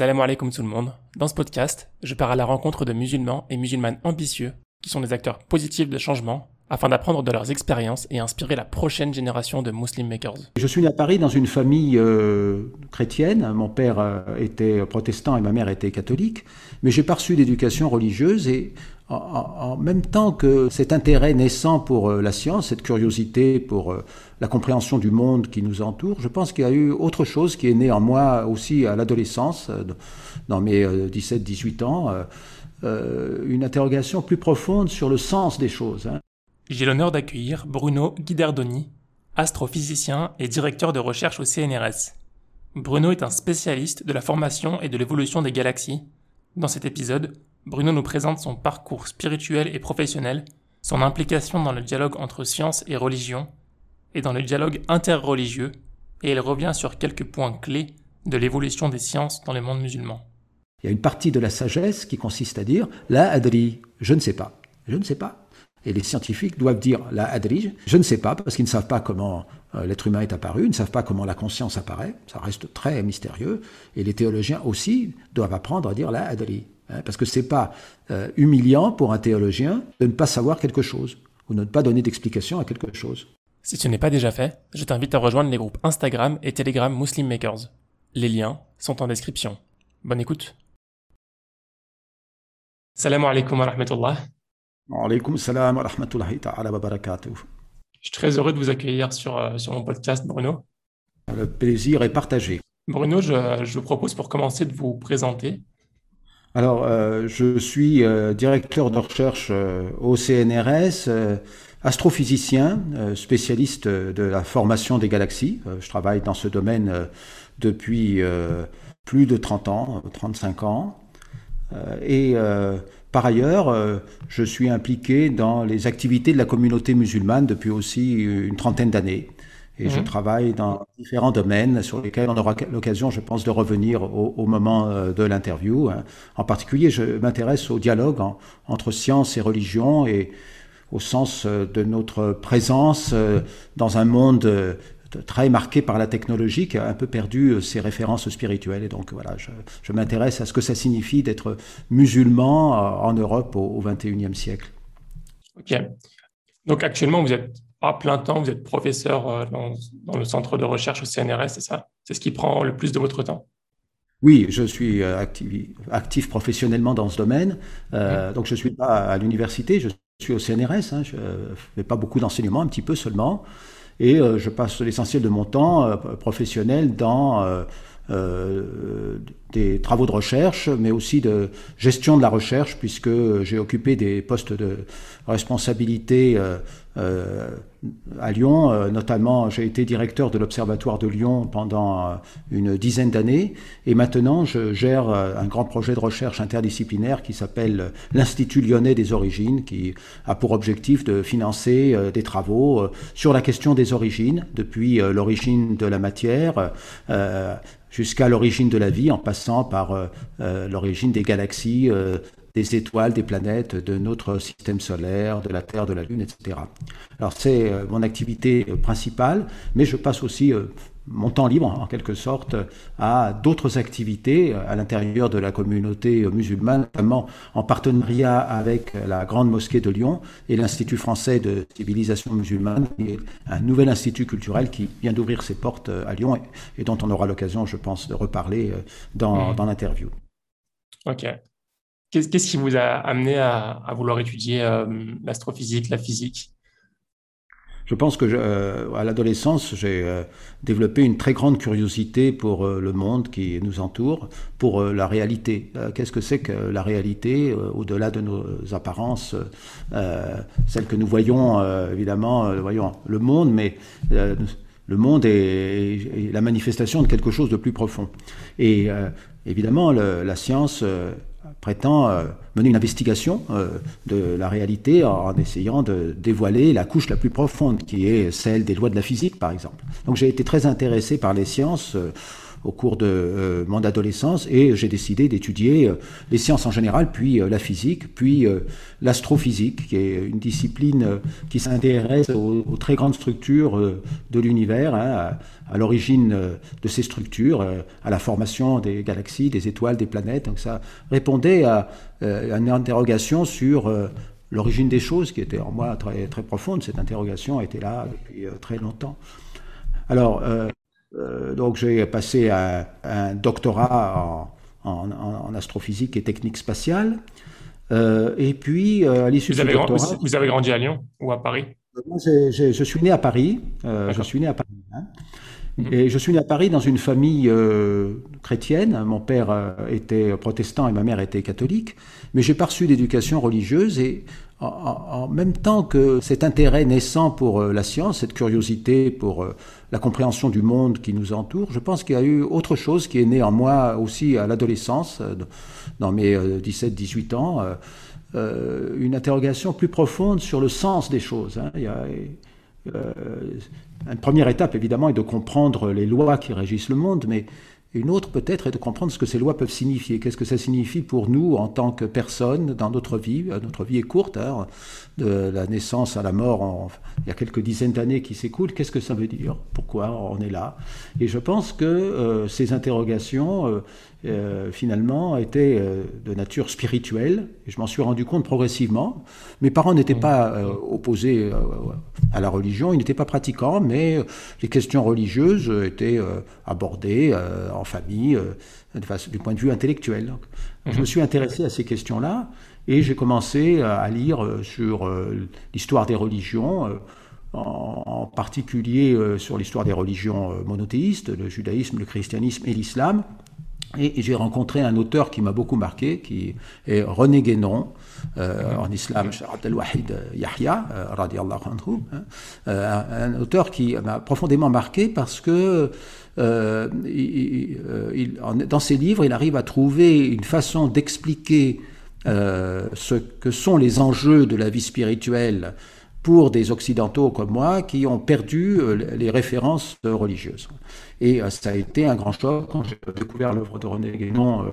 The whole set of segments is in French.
Salam alaikum tout le monde. Dans ce podcast, je pars à la rencontre de musulmans et musulmanes ambitieux qui sont des acteurs positifs de changement afin d'apprendre de leurs expériences et inspirer la prochaine génération de Muslim Makers. Je suis né à Paris dans une famille euh, chrétienne. Mon père euh, était protestant et ma mère était catholique, mais j'ai pas reçu d'éducation religieuse et en, même temps que cet intérêt naissant pour euh, la science, cette curiosité pour la compréhension du monde qui nous entoure, je pense qu'il y a eu autre chose qui est né en moi aussi à l'adolescence, dans mes 17-18 ans, une interrogation plus profonde sur le sens des choses. Hein. J'ai l'honneur d'accueillir Bruno Guidardoni, astrophysicien et directeur de recherche au CNRS. Bruno est un spécialiste de la formation et de l'évolution des galaxies. Dans cet épisode, Bruno nous présente son parcours spirituel et professionnel, son implication dans le dialogue entre science et religion, et dans le dialogue interreligieux, et il revient sur quelques points clés de l'évolution des sciences dans le monde musulman. Il y a une partie de la sagesse qui consiste à dire la adri, je ne sais pas. Je ne sais pas. Et les scientifiques doivent dire la adrige, je ne sais pas, parce qu'ils ne savent pas comment euh, l'être humain est apparu, ils ne savent pas comment la conscience apparaît, ça reste très mystérieux. Et les théologiens aussi doivent apprendre à dire la adri, parce que c'est pas euh, humiliant pour un théologien de ne pas savoir quelque chose, ou de ne pas donner d'explication à quelque chose. Si ce n'est pas déjà fait, je t'invite à rejoindre les groupes Instagram et Telegram Muslim Makers. Les liens sont en description. Bonne écoute. Salam alaikum wa rahmatullah. salam wa rahmatullahi ta'ala wa barakatuh. Je suis très heureux de vous accueillir sur, euh, sur mon podcast, Bruno. Le plaisir est partagé. Bruno, je, je vous propose pour commencer de vous présenter. Alors, euh, je suis euh, directeur de recherche au CNRS, astrophysicien, spécialiste de la formation des galaxies. je travaille dans ce domaine depuis plus de 30 ans, 35 ans. et par ailleurs, euh, je suis impliqué dans les activités de la communauté musulmane depuis aussi une trentaine d'années. Et je mhm. travaille dans différents domaines sur lesquels on aura l'occasion, je pense, de revenir au, moment euh, de l'interview. Hein. En particulier, je m'intéresse au dialogue entre science et religion et au sens euh, de notre présence dans un monde très marqué par la technologie qui a un peu perdu euh, ses références spirituelles. Et donc voilà, je, m'intéresse à ce que ça signifie d'être musulman euh, en Europe au XXIe siècle. Ok. Donc actuellement, vous êtes à plein temps, vous êtes professeur euh, dans, le centre de recherche au CNRS, c'est ça? C'est ce qui prend le plus de votre temps? Oui, je suis actif, professionnellement dans ce domaine. Donc, je ne suis pas à l'université, je suis au CNRS. Hein, je ne fais pas beaucoup d'enseignement, un petit peu seulement et euh, je passe l'essentiel de mon temps euh, professionnel dans euh, des travaux de recherche, mais aussi de gestion de la recherche, puisque j'ai occupé des postes de responsabilité à Lyon. notamment, j'ai été directeur de l'Observatoire de Lyon pendant une dizaine d'années, et maintenant je gère un grand projet de recherche interdisciplinaire qui s'appelle l'Institut lyonnais des origines, qui a pour objectif de financer des travaux sur la question des origines, depuis l'origine de la matière jusqu'à l'origine de la vie, en passant par euh, euh, l'origine des galaxies, euh, des étoiles, des planètes, de notre système solaire, de la Terre, de la Lune, etc. Alors c'est mon activité principale, mais je passe aussi mon temps libre, en quelque sorte, à d'autres activités à l'intérieur de la communauté musulmane, notamment en partenariat avec la Grande Mosquée de Lyon et l'Institut français de civilisation musulmane, qui est un nouvel institut culturel qui vient d'ouvrir ses portes à Lyon et, dont on aura l'occasion, je pense, de reparler euh, dans, mmh. dans l'interview. Ok. Qu'est-ce qui vous a amené à, vouloir étudier euh, l'astrophysique, la physique? Je pense que euh, à l'adolescence, j'ai euh, développé une très grande curiosité pour le monde qui nous entoure, pour la réalité. Qu'est-ce que c'est que la réalité au-delà de nos apparences, celles que nous voyons évidemment, voyons le monde, mais le monde est, la manifestation de quelque chose de plus profond. Et évidemment, la science prétend euh, mener une investigation euh, de la réalité en essayant de dévoiler la couche la plus profonde, qui est celle des lois de la physique, par exemple. Donc j'ai été très intéressé par les sciences, euh, au cours de mon adolescence et j'ai décidé d'étudier les sciences en général, puis la physique, puis l'astrophysique, qui est une discipline qui s'intéresse aux, très grandes structures de l'univers, hein, à, l'origine de ces structures, à la formation des galaxies, des étoiles, des planètes. Donc ça répondait à, à une interrogation sur l'origine des choses qui était en moi très, très profonde. Cette interrogation était là depuis euh, très longtemps. Alors, euh, euh, donc j'ai passé un, un doctorat en, astrophysique et technique spatiale. et puis, à l'issue de ce doctorat... Vous avez grandi à Lyon ou à Paris? Je suis né à Paris. je suis né à Paris. Hein. Mhm. Et je suis né à Paris dans une famille chrétienne. Mon père était protestant et ma mère était catholique mais j'ai pas reçu d'éducation religieuse et en, même temps que cet intérêt naissant pour euh, la science, cette curiosité pour euh, la compréhension du monde qui nous entoure, je pense qu'il y a eu autre chose qui est né en moi aussi à l'adolescence, euh, dans mes 17-18 ans, une interrogation plus profonde sur le sens des choses. Hein. Il y a, une première étape, évidemment, est de comprendre les lois qui régissent le monde, mais une autre peut-être est de comprendre ce que ces lois peuvent signifier. Qu'est-ce que ça signifie pour nous en tant que personnes dans notre vie? Notre vie est courte, hein, de la naissance à la mort, il y a quelques dizaines d'années qui s'écoulent. Qu'est-ce que ça veut dire? Pourquoi on est là? Et je pense que euh, ces interrogations, euh, euh, finalement, étaient euh, de nature spirituelle. Et je m'en suis rendu compte progressivement. Mes parents n'étaient pas euh, opposés à la religion, ils n'étaient pas pratiquants, mais les questions religieuses étaient abordées en famille du point de vue intellectuel. Je me mhm. suis intéressé à ces questions-là et j'ai commencé à lire sur l'histoire des religions en particulier sur l'histoire des religions monothéistes, le judaïsme, le christianisme et l'islam. Et, j'ai rencontré un auteur qui m'a beaucoup marqué, qui est René Guénon, euh, en islam, Abdel Wahid Yahya, euh, anhu, hein, euh, un, auteur qui m'a profondément marqué parce que euh, il, dans ses livres, il arrive à trouver une façon d'expliquer ce que sont les enjeux de la vie spirituelle pour des Occidentaux comme moi qui ont perdu les références religieuses. Et euh, ça a été un grand choc quand j'ai découvert l'œuvre de René Guénon euh,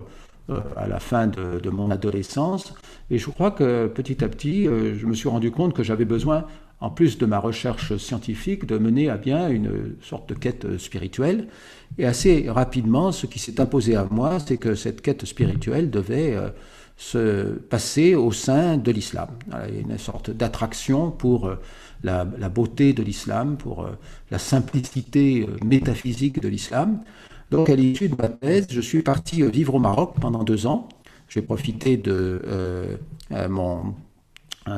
euh, à la fin de, mon adolescence. Et je crois que petit à petit, je me suis rendu compte que j'avais besoin, en plus de ma recherche scientifique, de mener à bien une sorte de quête spirituelle. Et assez rapidement, ce qui s'est imposé à moi, c'est que cette quête spirituelle devait se passer au sein de l'islam. Il y a une sorte d'attraction pour la, beauté de l'islam, pour euh, la simplicité euh, métaphysique de l'islam. Donc à l'issue de ma thèse, je suis parti euh, vivre au Maroc pendant deux ans. J'ai profité de mon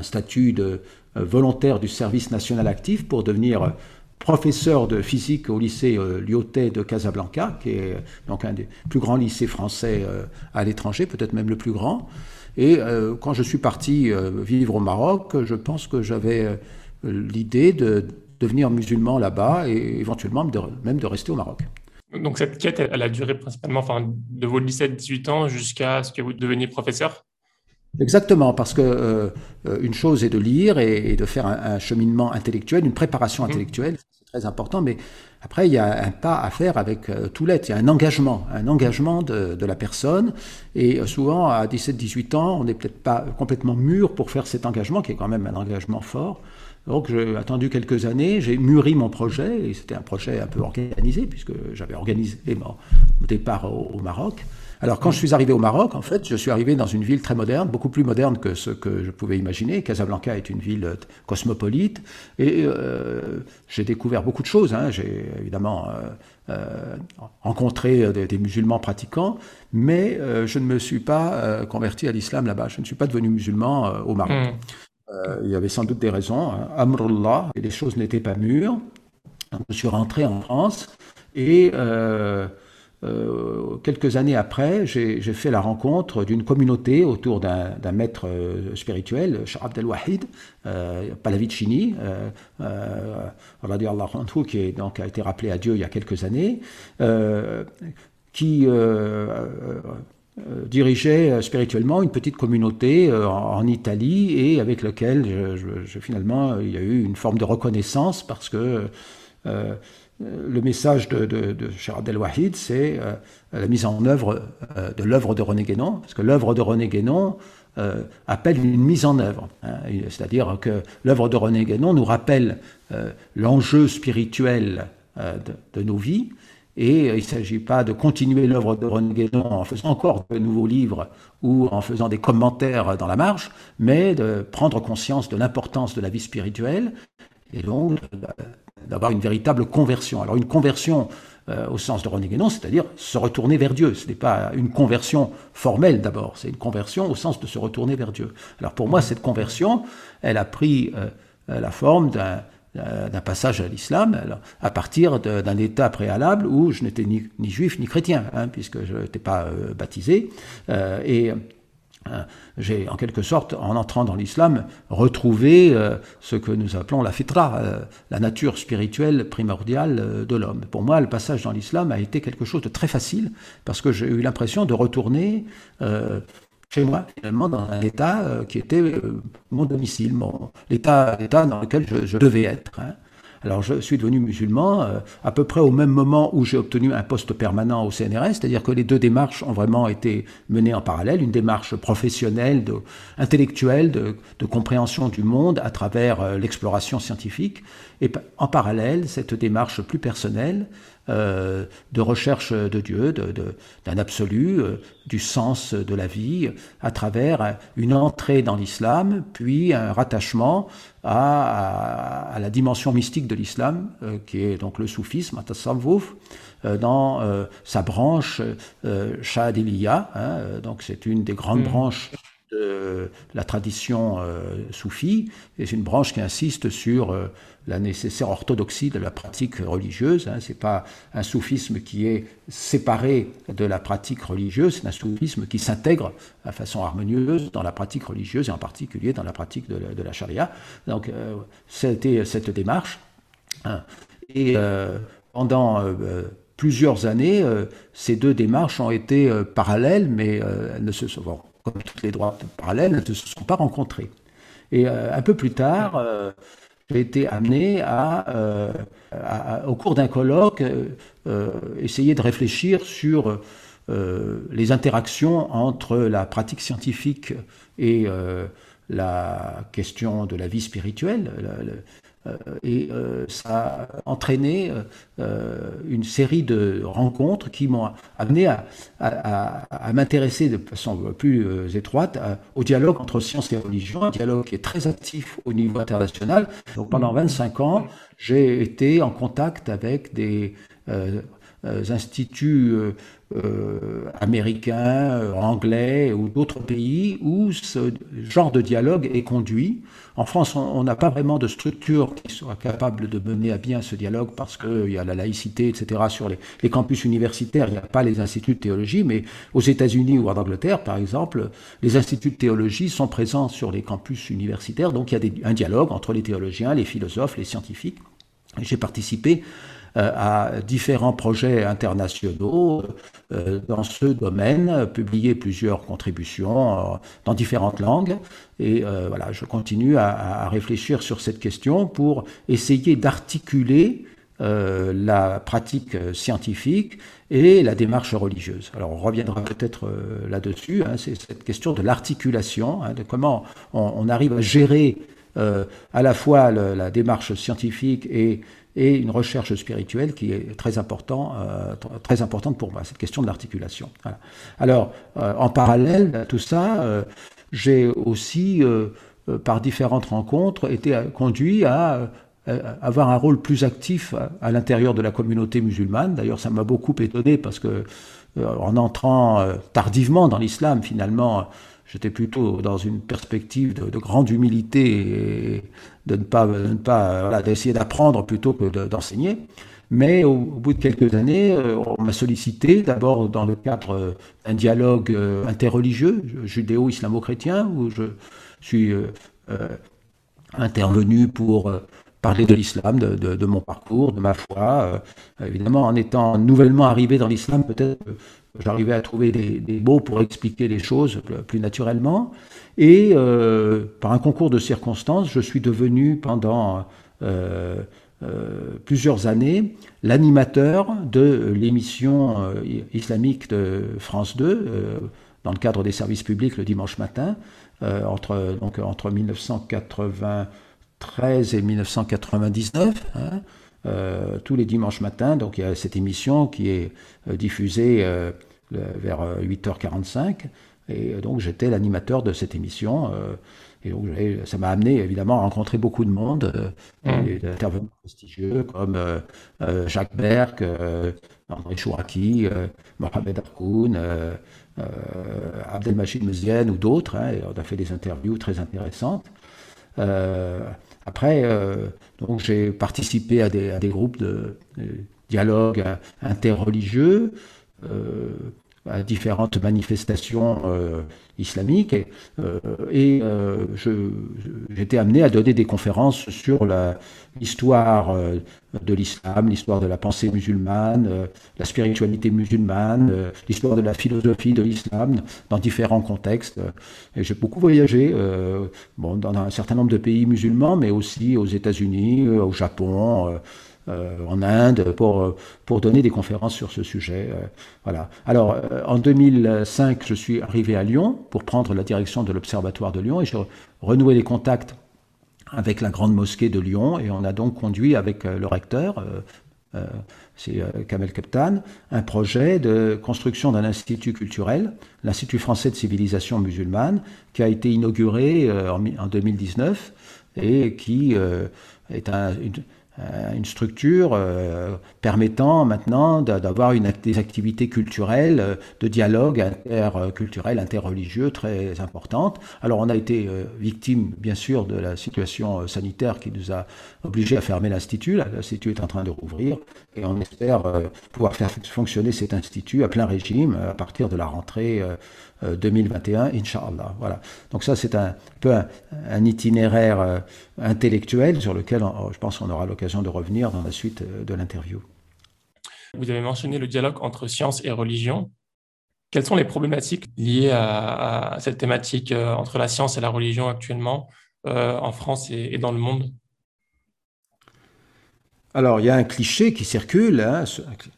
statut de volontaire du service national actif pour devenir professeur de physique au lycée Lyotet de Casablanca, qui est donc un des plus grands lycées français à l'étranger, peut-être même le plus grand. Et quand je suis parti vivre au Maroc, je pense que j'avais l'idée de devenir musulman là-bas et éventuellement même de rester au Maroc. Donc cette quête, elle, a duré principalement enfin, de vos 17-18 ans jusqu'à ce que vous deveniez professeur? Exactement, parce que euh, une chose est de lire et, de faire un, cheminement intellectuel, une préparation mmh. intellectuelle, c'est très important, mais après il y a un pas à faire avec euh, tout l'être, il y a un engagement, un engagement de, de la personne, et euh, souvent à 17-18 ans, on n'est peut-être pas complètement mûr pour faire cet engagement, qui est quand même un engagement fort. Donc j'ai attendu quelques années, j'ai mûri mon projet, et c'était un projet un peu organisé, puisque j'avais organisé mon départ au, Maroc. Alors quand je suis arrivé au Maroc, en fait, je suis arrivé dans une ville très moderne, beaucoup plus moderne que ce que je pouvais imaginer. Casablanca est une ville cosmopolite, et euh, j'ai découvert beaucoup de choses. Hein. J'ai évidemment euh, euh, rencontré des, musulmans pratiquants, mais je ne me suis pas converti à l'islam là-bas. Je ne suis pas devenu musulman au Maroc. Mmh. Euh, il y avait sans doute des raisons. Hein. Amrullah, les choses n'étaient pas mûres. Je suis rentré en France et euh, euh, quelques années après, j'ai fait la rencontre d'une communauté autour d'un maître spirituel, Shah Abdel Wahid, Palavicini, qui est, donc, a été rappelé à Dieu il y a quelques années, qui euh, dirigeait euh, spirituellement une petite communauté euh, en, Italie et avec laquelle je, finalement il y a eu une forme de reconnaissance parce que le message de, de, Abdel Wahid, c'est la mise en œuvre de l'œuvre de René Guénon, parce que l'œuvre de René Guénon appelle une mise en œuvre. Hein. C'est-à-dire que l'œuvre de René Guénon nous rappelle l'enjeu spirituel de, nos vies, et il ne s'agit pas de continuer l'œuvre de René Guénon en faisant encore de nouveaux livres ou en faisant des commentaires dans la marge, mais de prendre conscience de l'importance de la vie spirituelle et donc d'avoir une véritable conversion. Alors une conversion euh, au sens de René Guénon, c'est-à-dire se retourner vers Dieu. Ce n'est pas une conversion formelle d'abord, c'est une conversion au sens de se retourner vers Dieu. Alors pour moi, cette conversion, elle a pris euh, la forme d'un euh, d'un passage à l'islam à partir d'un état préalable où je n'étais ni, juif ni chrétien, hein, puisque je n'étais pas euh, baptisé. Euh, et j'ai en quelque sorte, en entrant dans l'islam, retrouvé ce que nous appelons la fitra, la nature spirituelle primordiale de l'homme. Pour moi, le passage dans l'islam a été quelque chose de très facile, parce que j'ai eu l'impression de retourner chez moi, finalement, dans un état euh, qui était euh, mon domicile, l'état, dans lequel je, devais être. Hein. Alors je suis devenu musulman euh, à peu près au même moment où j'ai obtenu un poste permanent au CNRS, c'est-à-dire que les deux démarches ont vraiment été menées en parallèle, une démarche professionnelle, intellectuelle, de, compréhension du monde à travers l'exploration scientifique, et en parallèle cette démarche plus personnelle euh, de recherche de Dieu, d'un absolu, euh, du sens de la vie, à travers une entrée dans l'islam, puis un rattachement à, la dimension mystique de l'islam, euh, qui est donc le soufisme, dans sa branche hein, donc c'est une des grandes mm. branches la tradition soufie, et une branche qui insiste sur la nécessaire orthodoxie de la pratique religieuse. Hein. Ce n'est pas un soufisme qui est séparé de la pratique religieuse, c'est un soufisme qui s'intègre de façon harmonieuse dans la pratique religieuse et en particulier dans la pratique de la, charia. Donc, euh, c'était cette démarche. Hein. Et euh, pendant euh, plusieurs années, ces deux démarches ont été parallèles, mais elles ne se sont, comme toutes les droites parallèles, ne se sont pas rencontrées. Et un peu plus tard, j'ai été amené euh, à, au cours d'un colloque, euh, essayer de réfléchir sur euh, les interactions entre la pratique scientifique et la question de la vie spirituelle. Euh, et euh, ça a entraîné euh, une série de rencontres qui m'ont amené à, m'intéresser de façon plus étroite au dialogue entre sciences et religion, un dialogue qui est très actif au niveau international. Donc pendant 25 ans, j'ai été en contact avec des instituts américains, anglais ou d'autres pays où ce genre de dialogue est conduit. En France, on n'a pas vraiment de structure qui soit capable de mener à bien ce dialogue parce qu'il y a la laïcité, etc. Sur les, campus universitaires, il n'y a pas les instituts de théologie, mais aux États-Unis ou en Angleterre, par exemple, les instituts de théologie sont présents sur les campus universitaires, donc il y a un dialogue entre les théologiens, les philosophes, les scientifiques. J'ai participé euh, à différents projets internationaux euh, dans ce domaine, publié plusieurs contributions euh, dans différentes langues. Et voilà, je continue à, réfléchir sur cette question pour essayer d'articuler la pratique scientifique et la démarche religieuse. Alors on reviendra peut-être là-dessus, hein, c'est cette question de l'articulation, hein, de comment on, arrive à gérer à la fois la démarche scientifique et une recherche spirituelle qui est très, important, euh, très importante pour moi, cette question de l'articulation. Alors, euh, en parallèle à tout ça, euh, j'ai aussi, par différentes rencontres, été conduit à avoir un rôle plus actif à, l'intérieur de la communauté musulmane. D'ailleurs, ça m'a beaucoup étonné parce que, en entrant tardivement dans l'islam, finalement, J'étais plutôt dans une perspective de, grande humilité et de ne pas, de pas voilà, d'essayer d'apprendre plutôt que d'enseigner. Mais au, bout de quelques années, euh, on m'a sollicité, d'abord dans le cadre euh, d'un dialogue euh, interreligieux, judéo-islamo-chrétien, où je suis intervenu pour parler de l'islam, de, de, mon parcours, de ma foi. évidemment, en étant nouvellement arrivé dans l'islam, peut-être j'arrivais à trouver des, mots pour expliquer les choses plus naturellement. Et euh, par un concours de circonstances, je suis devenu pendant euh, plusieurs années l'animateur de l'émission islamique de France 2 dans le cadre des services publics le dimanche matin entre, donc, entre 1993 et 1999. Hein, tous les dimanches matins, donc il y a cette émission qui est diffusée vers 8h45. Et donc j'étais l'animateur de cette émission. Euh, et donc ça m'a amené évidemment à rencontrer beaucoup de monde, euh, mmh. d'intervenants prestigieux comme euh, Jacques Berck, André Chouraki, Mohamed Arkoun, Abdelmachid Mezienne ou d'autres. Hein, on a fait des interviews très intéressantes. Après, donc j'ai participé à des, groupes de, de dialogue interreligieux à différentes manifestations euh, islamiques et, euh, et euh, j'étais amené à donner des conférences sur l'histoire de l'islam, l'histoire de la pensée musulmane, la spiritualité musulmane, l'histoire de la philosophie de l'islam dans différents contextes. Et j'ai beaucoup voyagé bon, dans un certain nombre de pays musulmans, mais aussi aux États-Unis, au Japon euh, en Inde pour, pour donner des conférences sur ce sujet. Euh, voilà. Alors, euh, en 2005, je suis arrivé à Lyon pour prendre la direction de l'Observatoire de Lyon et j'ai renoué les contacts avec la grande mosquée de Lyon et on a donc conduit avec le recteur, c'est Kamel Keptan, un projet de construction d'un institut culturel, l'Institut français de civilisation musulmane, qui a été inauguré en, 2019 et qui est un, une, euh, une structure euh, permettant maintenant d'avoir des activités culturelles, euh, de dialogue interculturel, interreligieux très importantes. Alors on a été victime, bien sûr, de la situation sanitaire qui nous a obligés à fermer l'Institut. L'Institut est en train de rouvrir et on espère pouvoir faire fonctionner cet Institut à plein régime à partir de la rentrée 2021, euh, Inch'Allah. Voilà. Donc ça, c'est un peu un, itinéraire euh, intellectuel sur lequel je pense qu'on aura l'occasion de revenir dans la suite euh, de l'interview. Vous avez mentionné le dialogue entre science et religion. Quelles sont les problématiques liées à, cette thématique entre la science et la religion actuellement en France et, dans le monde? Alors, il y a un cliché qui circule hein,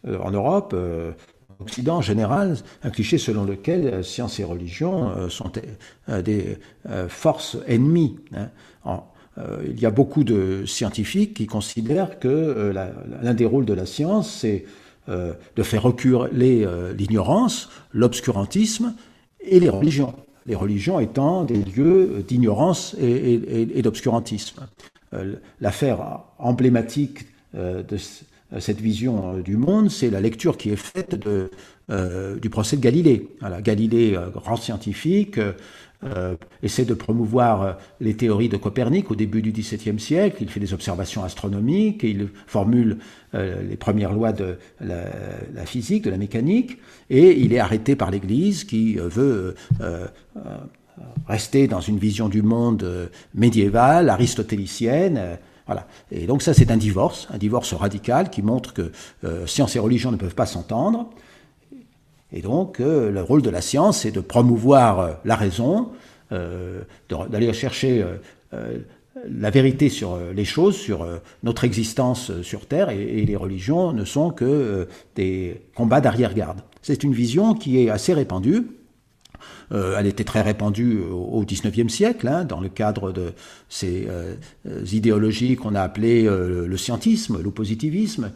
en Europe, Occident en général, un cliché selon lequel euh, science et religion euh, sont euh, des forces ennemies. Hein. il y a beaucoup de scientifiques qui considèrent que l'un des rôles de la science, c'est de faire reculer l'ignorance, l'obscurantisme et les religions. Les religions étant des lieux d'ignorance et, d'obscurantisme. L'affaire emblématique de cette vision euh, du monde, c'est la lecture qui est faite euh, du procès de Galilée. Galilée, grand scientifique, essaie de promouvoir les théories de Copernic au début du XVIIe siècle. Il fait des observations astronomiques, il formule les premières lois de la, physique, de la mécanique, et il est arrêté par l'Église qui veut rester dans une vision du monde médiévale, aristotélicienne Et donc ça, c'est un divorce, un divorce radical qui montre que euh, science et religion ne peuvent pas s'entendre. Et donc, euh, le rôle de la science, c'est de promouvoir euh, la raison, d'aller chercher la vérité sur les choses, sur notre existence sur Terre, et, les religions ne sont que des combats d'arrière-garde. C'est une vision qui est assez répandue. Euh, elle était très répandue au XIXe siècle, hein, dans le cadre de ces euh, idéologies qu'on a appelées euh, le scientisme, le positivisme.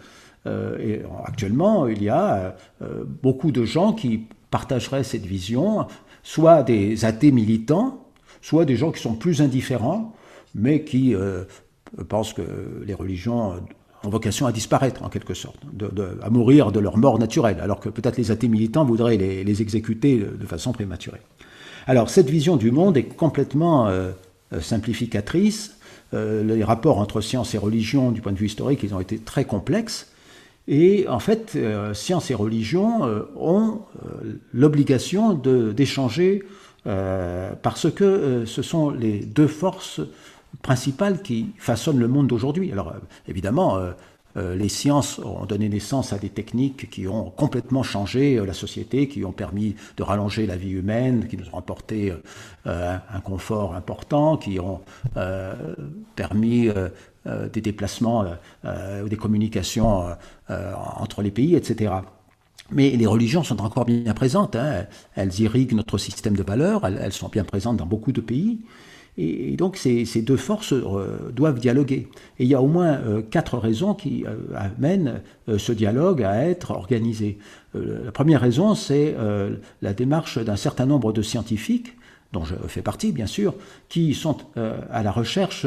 et actuellement, il y a beaucoup de gens qui partageraient cette vision, soit des athées militants, soit des gens qui sont plus indifférents, mais qui pensent que les religions vocation à disparaître en quelque sorte, à mourir de leur mort naturelle, alors que peut-être les athées militants voudraient les, exécuter de façon prématurée. Alors cette vision du monde est complètement euh, simplificatrice. Euh, les rapports entre science et religion, du point de vue historique, ils ont été très complexes. Et en fait, euh, science et religion ont l'obligation d'échanger parce que ce sont les deux forces principales qui façonnent le monde d'aujourd'hui. Alors évidemment, euh, les sciences ont donné naissance à des techniques qui ont complètement changé euh, la société, qui ont permis de rallonger la vie humaine, qui nous ont apporté euh, un confort important, qui ont permis des déplacements ou des communications entre les pays, etc. Mais les religions sont encore bien présentes. Hein. Elles irriguent notre système de valeurs. Elles, sont bien présentes dans beaucoup de pays. Et, donc ces, deux forces euh, doivent dialoguer. Et il y a au moins euh, quatre raisons qui euh, amènent ce dialogue à être organisé. la première raison, c'est la démarche d'un certain nombre de scientifiques dont je fais partie bien sûr, qui sont à la recherche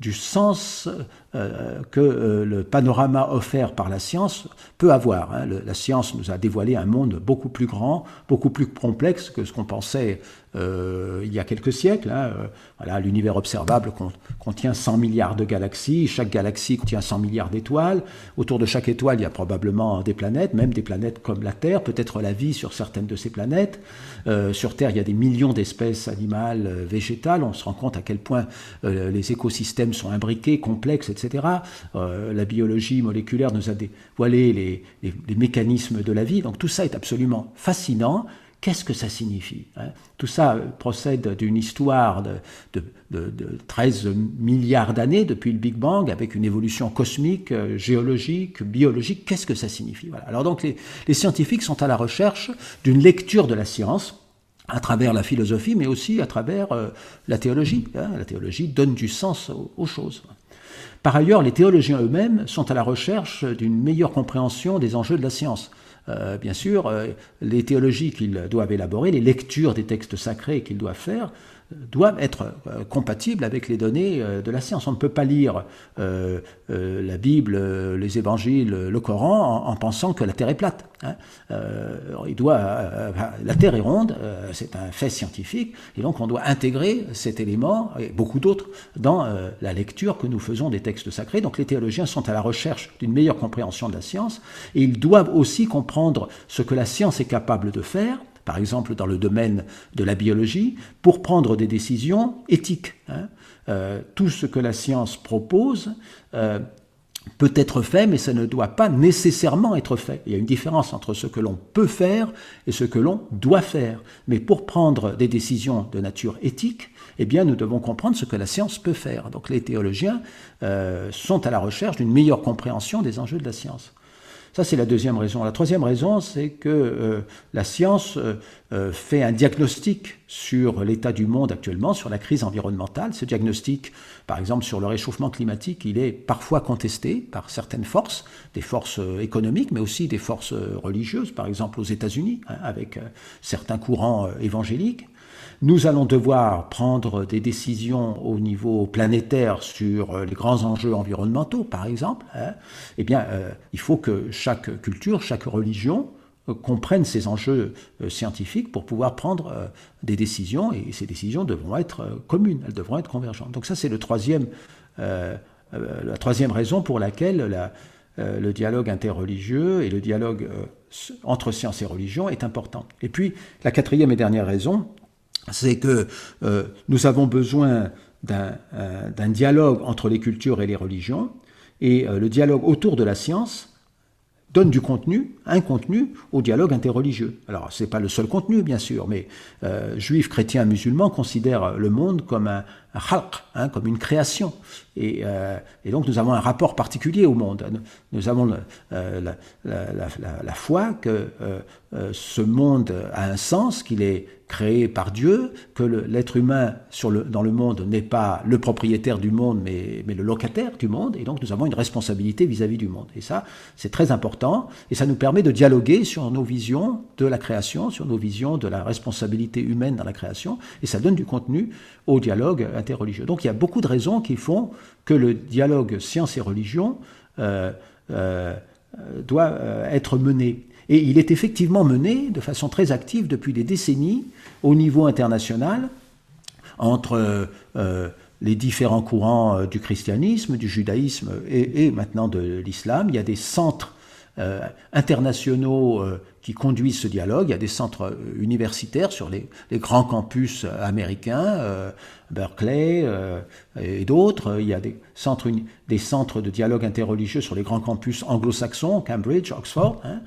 du sens euh, que euh, le panorama offert par la science peut avoir. Hein. la science nous a dévoilé un monde beaucoup plus grand, beaucoup plus complexe que ce qu'on pensait euh, il y a quelques siècles. Hein. L'univers observable contient 100 milliards de galaxies, chaque galaxie contient 100 milliards d'étoiles. Autour de chaque étoile, il y a probablement des planètes, même des planètes comme la Terre, peut-être la vie sur certaines de ces planètes. sur Terre, il y a des millions d'espèces animales, végétales. Se rend compte à quel point les écosystèmes sont imbriqués, complexes, etc. Euh, la biologie moléculaire nous a dévoilé les, mécanismes de la vie. Donc tout ça est absolument fascinant. Qu'est-ce que ça signifie hein? Tout ça euh, procède d'une histoire de, 13 milliards d'années depuis le Big Bang, avec une évolution cosmique, euh, géologique, biologique. Qu'est-ce que ça signifie? Alors donc les, scientifiques sont à la recherche d'une lecture de la science à travers la philosophie, mais aussi à travers la théologie. Hein. la théologie donne du sens aux choses. Par ailleurs, les théologiens eux-mêmes sont à la recherche d'une meilleure compréhension des enjeux de la science. Euh, bien sûr, euh, les théologies qu'ils doivent élaborer, les lectures des textes sacrés qu'ils doivent faire, doivent être euh, compatibles avec les données euh, de la science. On ne peut pas lire euh, la Bible, les évangiles, le Coran en, pensant que la Terre est plate. Hein. la Terre est ronde, c'est un fait scientifique, et donc on doit intégrer cet élément et beaucoup d'autres dans la lecture que nous faisons des textes sacrés. Donc les théologiens sont à la recherche d'une meilleure compréhension de la science, et ils doivent aussi comprendre ce que la science est capable de faire par exemple dans le domaine de la biologie, pour prendre des décisions éthiques. Hein. Euh, tout ce que la science propose euh, peut être fait, mais ça ne doit pas nécessairement être fait. Il y a une différence entre ce que l'on peut faire et ce que l'on doit faire. Mais pour prendre des décisions de nature éthique, eh bien, nous devons comprendre ce que la science peut faire. Donc les théologiens euh, sont à la recherche d'une meilleure compréhension des enjeux de la science. Ça, c'est la deuxième raison. La troisième raison, c'est que euh, la science euh, euh, fait un diagnostic sur l'état du monde actuellement, sur la crise environnementale. Ce diagnostic, par exemple, sur le réchauffement climatique, il est parfois contesté par certaines forces, des forces économiques, mais aussi des forces religieuses, par exemple aux États-Unis, hein, avec certains courants évangéliques. Nous allons devoir prendre des décisions au niveau planétaire sur euh, les grands enjeux environnementaux, par exemple. Hein. Eh bien, euh, il faut que chaque culture, chaque religion euh, comprenne ces enjeux scientifiques pour pouvoir prendre des décisions, et ces décisions devront être communes, elles devront être convergentes. Donc ça, c'est le troisième, la troisième raison pour laquelle le dialogue interreligieux et le dialogue entre science et religion est important. Et puis, la quatrième et dernière raison, c'est que euh, nous avons besoin euh, d'un dialogue entre les cultures et les religions, et euh, le dialogue autour de la science donne du contenu, un contenu au dialogue interreligieux. Alors, ce n'est pas le seul contenu, bien sûr, mais juifs, chrétiens, musulmans considèrent le monde comme un, hein, comme une création. Et, donc, nous avons un rapport particulier au monde. Nous, avons la, foi que ce monde a un sens, qu'il est créé par Dieu, que l'être humain dans le monde n'est pas le propriétaire du monde, mais, le locataire du monde, et donc nous avons une responsabilité vis-à-vis du monde. Et ça, c'est très important, et ça nous permet de dialoguer sur nos visions de la création, sur nos visions de la responsabilité humaine dans la création, et ça donne du contenu au dialogue interreligieux. Donc il y a beaucoup de raisons qui font que le dialogue science et religion euh, euh, doit euh, être mené. Et il est effectivement mené de façon très active depuis des décennies au niveau international entre euh, les différents courants euh, du christianisme, du judaïsme et, maintenant de l'islam. Il y a des centres euh, internationaux qui conduisent ce dialogue. Il y a des centres universitaires sur les, grands campus américains, Berkeley et d'autres. Il y a des centres, des centres de dialogue interreligieux sur les grands campus anglo-saxons, Cambridge, Oxford. Hein.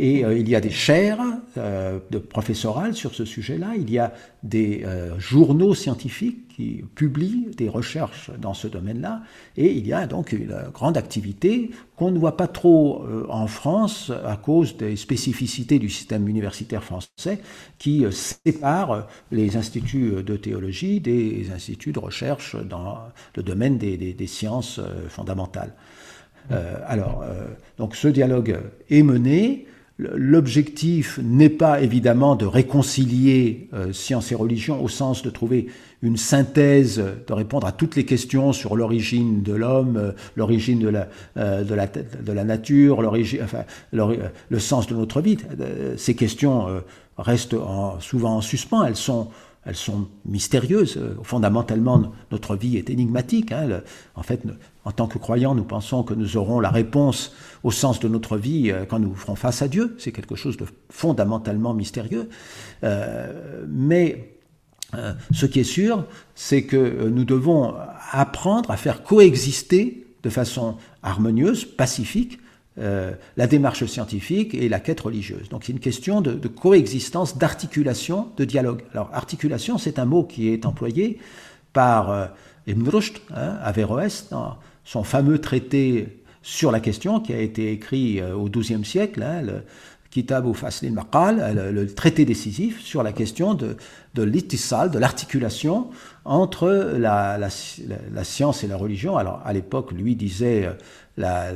Et euh, il y a des chaires euh, de professorales sur ce sujet-là. Il y a des euh, journaux scientifiques qui publient des recherches dans ce domaine-là. Et il y a donc une grande activité qu'on ne voit pas trop en France à cause des spécificités du système universitaire français qui sépare les instituts de théologie des instituts de recherche dans le domaine des, des sciences fondamentales. alors, donc ce dialogue est mené. L'objectif n'est pas évidemment de réconcilier euh, science et religion au sens de trouver une synthèse, de répondre à toutes les questions sur l'origine de l'homme, euh, l'origine de la, euh, nature, le sens de notre vie. Ces questions restent souvent en suspens, elles sont elles sont mystérieuses. Fondamentalement, notre vie est énigmatique. Hein. En fait, en tant que croyants, nous pensons que nous aurons la réponse au sens de notre vie euh, quand nous ferons face à Dieu. C'est quelque chose de fondamentalement mystérieux. Euh, mais euh, ce qui est sûr, c'est que nous devons apprendre à faire coexister de façon harmonieuse, pacifique, la démarche scientifique et la quête religieuse. Donc c'est une question de, coexistence, d'articulation, de dialogue. Alors articulation, c'est un mot qui est employé par Ibn Averroès, dans son fameux traité sur la question qui a été écrit euh, au XIIe siècle, hein, le Kitab ou Maqal, euh, le, traité décisif sur la question de, l'ittisal, de l'articulation entre la, la, science et la religion. Alors à l'époque, lui disait euh, la,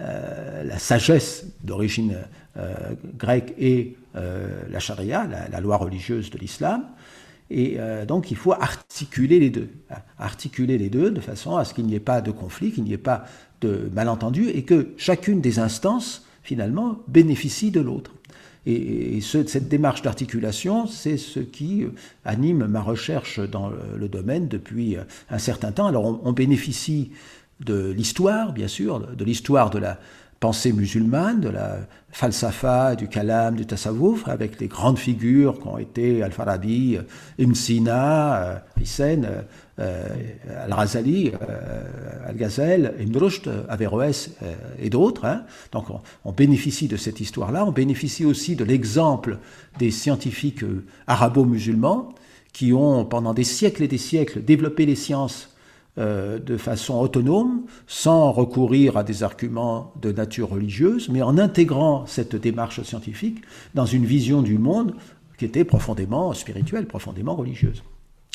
la sagesse d'origine grecque et la charia, la, loi religieuse de l'islam. Et euh, donc il faut articuler les deux, articuler les deux de façon à ce qu'il n'y ait pas de conflit, qu'il n'y ait pas de malentendu, et que chacune des instances, finalement, bénéficie de l'autre. Et, cette démarche d'articulation, c'est ce qui euh, anime ma recherche dans le, domaine depuis euh, un certain temps. Alors on, on bénéficie de l'histoire, bien sûr, de l'histoire de la, pensée musulmane, de la falsafa, du kalam, du tasawwuf, avec les grandes figures qui ont été Al-Farabi, Ibn Sina, euh, euh, Al-Razali, euh, Al-Ghazal, Ibn Rushd, Averroès et d'autres. Hein. Donc on, bénéficie de cette histoire-là, on bénéficie aussi de l'exemple des scientifiques arabo-musulmans qui ont pendant des siècles et des siècles développé les sciences euh, de façon autonome, sans recourir à des arguments de nature religieuse, mais en intégrant cette démarche scientifique dans une vision du monde qui était profondément spirituelle, profondément religieuse.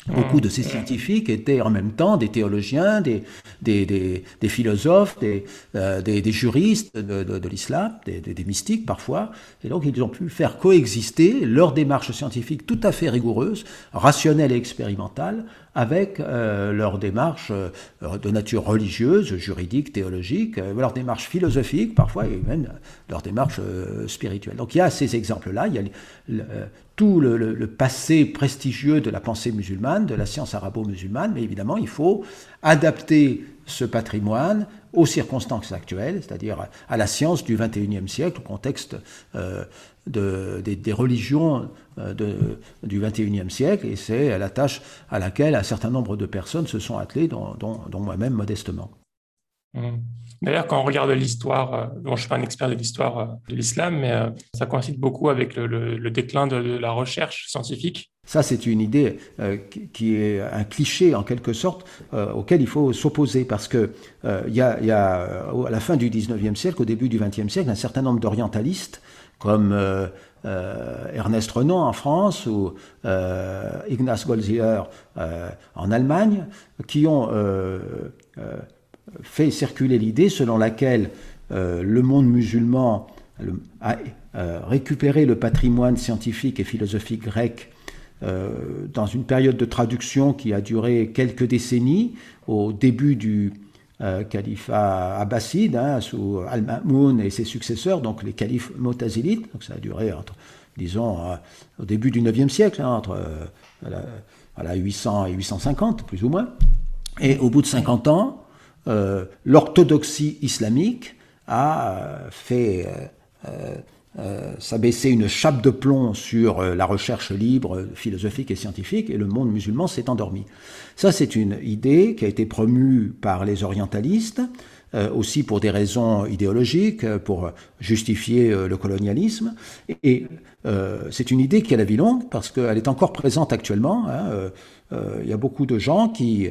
Beaucoup de ces scientifiques étaient en même temps des théologiens, des, des, des, philosophes, des, euh, des, juristes de, de, l'islam, des, mystiques parfois. Et donc ils ont pu faire coexister leur démarche scientifique tout à fait rigoureuse, rationnelle et expérimentale, avec euh, leur démarche euh, de nature religieuse, juridique, théologique, euh, leur démarche philosophique parfois, et même leur démarche spirituelle. Donc il y a ces exemples-là, il y a tout le, passé prestigieux de la pensée musulmane, de la science arabo-musulmane, mais évidemment il faut adapter ce patrimoine aux circonstances actuelles, c'est-à-dire à la science du XXIe siècle, au contexte des, religions euh, du XXIe siècle, et c'est la tâche à laquelle un certain nombre de personnes se sont attelées, dont, moi-même modestement. Mmh. D'ailleurs, quand on regarde l'histoire, euh, bon, je ne suis pas un expert de l'histoire euh, de l'islam, mais ça coïncide beaucoup avec le, déclin de, la recherche scientifique. Ça, c'est une idée qui est un cliché, en quelque sorte, auquel il faut s'opposer, parce qu'il y, a, y a, à la fin du XIXe siècle, au début du XXe siècle, un certain nombre d'orientalistes comme euh, euh, Ernest Renan en France ou euh, Ignaz Goldziher en Allemagne, qui ont fait circuler l'idée selon laquelle le monde musulman a récupéré le patrimoine scientifique et philosophique grec dans une période de traduction qui a duré quelques décennies, au début du euh, califat abbasside, hein, sous Al-Ma'moun et ses successeurs, donc les califes motazilites. Donc ça a duré entre, disons, euh, au début du 9e siècle, hein, entre voilà, 800 et 850, plus ou moins. Et au bout de 50 ans, euh, l'orthodoxie islamique a fait euh, s'abaisser une chape de plomb sur euh, la recherche libre, philosophique et scientifique, et le monde musulman s'est endormi. Ça, c'est une idée qui a été promue par les orientalistes, aussi pour des raisons idéologiques, pour justifier le colonialisme. Et, c'est une idée qui a la vie longue parce qu'elle est encore présente actuellement. Hein, il y a beaucoup de gens qui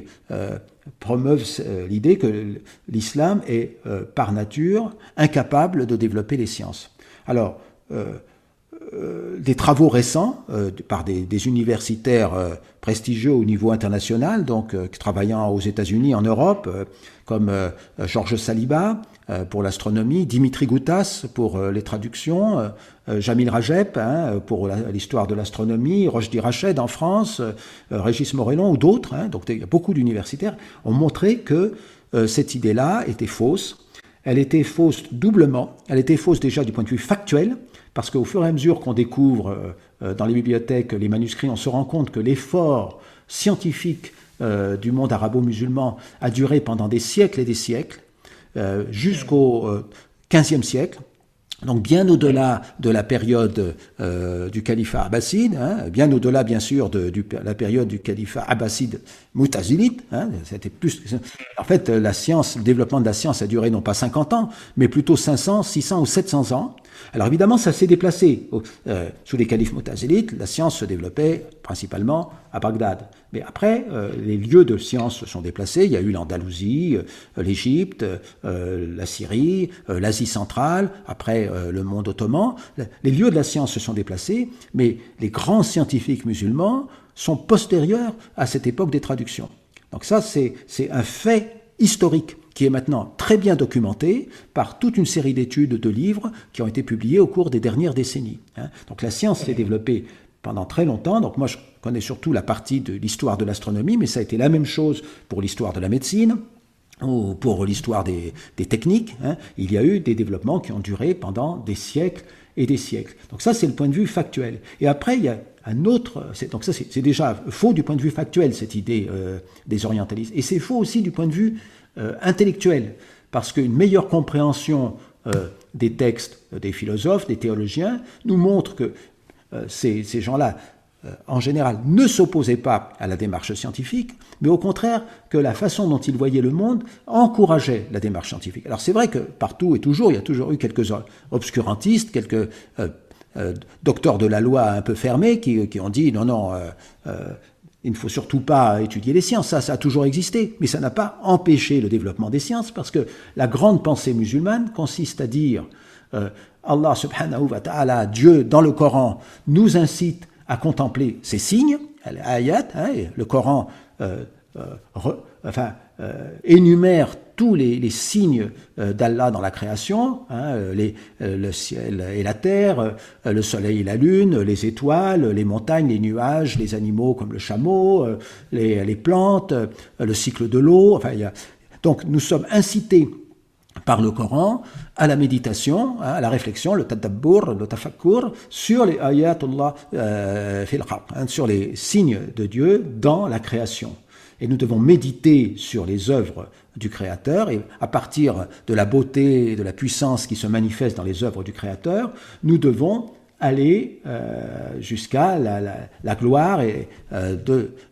promeuvent l'idée que l'islam est par nature incapable de développer les sciences. Alors, euh, des travaux récents euh, par des, universitaires euh, prestigieux au niveau international, donc travaillant aux États-Unis, en Europe, comme Georges Saliba pour l'astronomie, Dimitri Goutas pour les traductions, Jamil Rajep hein, pour l'histoire de l'astronomie, Rochdi Rached en France, Régis Morellon ou d'autres, hein, donc beaucoup d'universitaires, ont montré que cette idée-là était fausse. Elle était fausse doublement. Elle était fausse déjà du point de vue factuel, parce qu'au fur et à mesure qu'on découvre euh, euh, dans les bibliothèques les manuscrits, on se rend compte que l'effort scientifique euh, du monde arabo-musulman a duré pendant des siècles et des siècles, jusqu'au XVe siècle. Donc bien au-delà de la période du califat abbasside, hein, bien au-delà bien sûr de, la période du califat abbasside moutazilite, hein, c'était plus. En fait, la science, le développement de la science a duré non pas 50 ans, mais plutôt 500, 600 ou 700 ans. Alors évidemment, ça s'est déplacé. Euh, sous les califes mutazilites, la science se développait principalement à Bagdad. Mais après, euh, les lieux de science se sont déplacés. Il y a eu l'Andalousie, euh, l'Égypte, la Syrie, l'Asie centrale, après le monde ottoman. Les lieux de la science se sont déplacés, mais les grands scientifiques musulmans sont postérieurs à cette époque des traductions. Donc ça, c'est un fait historique qui est maintenant très bien documenté par toute une série d'études, de livres qui ont été publiés au cours des dernières décennies. Hein. Donc la science s'est développée pendant très longtemps. Donc moi, je connais surtout la partie de l'histoire de l'astronomie, mais ça a été la même chose pour l'histoire de la médecine ou pour l'histoire des, techniques. Hein. Il y a eu des développements qui ont duré pendant des siècles et des siècles. Donc ça, c'est le point de vue factuel. Et après, il y a un autre... Donc ça, c'est déjà faux du point de vue factuel, cette idée euh, des orientalistes. Et c'est faux aussi du point de vue euh, parce qu'une meilleure compréhension euh, des textes des philosophes, des théologiens, nous montre que euh, ces, ces gens-là, en général, ne s'opposaient pas à la démarche scientifique, mais au contraire que la façon dont ils voyaient le monde encourageait la démarche scientifique. Alors c'est vrai que partout et toujours, il y a toujours eu quelques obscurantistes, quelques docteurs de la loi un peu fermés qui, qui ont dit non, non, il ne faut surtout pas étudier les sciences, ça, ça a toujours existé, mais ça n'a pas empêché le développement des sciences, parce que la grande pensée musulmane consiste à dire euh, Allah subhanahu wa ta'ala, Dieu dans le Coran, nous incite à contempler ces signes, ayat, hein, le Coran euh, euh, enfin, énumère tous les, signes euh, d'Allah dans la création, hein, euh, euh, le ciel et la terre, le soleil et la lune, les étoiles, les montagnes, les nuages, les animaux comme le chameau, les, plantes, le cycle de l'eau. Enfin, Donc nous sommes incités par le Coran à la méditation, hein, à la réflexion, le tadabbur, le tafakkur, sur les ayatullah hein, sur les signes de Dieu dans la création. Et nous devons méditer sur les œuvres du Créateur, et à partir de la beauté et de la puissance qui se manifeste dans les œuvres du Créateur, nous devons aller euh, jusqu'à la, gloire euh,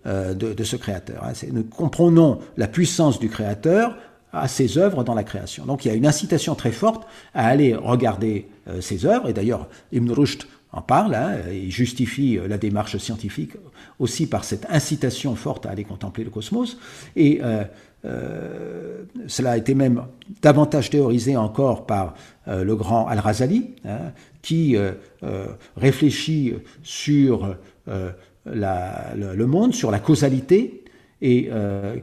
euh, de, de, ce Créateur. Hein. Nous comprenons la puissance du Créateur à ses œuvres dans la création. Donc il y a une incitation très forte à aller regarder ces œuvres, et d'ailleurs Ibn Rushd en parle, hein, il justifie la démarche scientifique aussi par cette incitation forte à aller contempler le cosmos, et euh, cela a été même davantage théorisé encore par euh, le grand Al-Razali, hein, qui euh, réfléchit sur le, monde, sur la causalité, et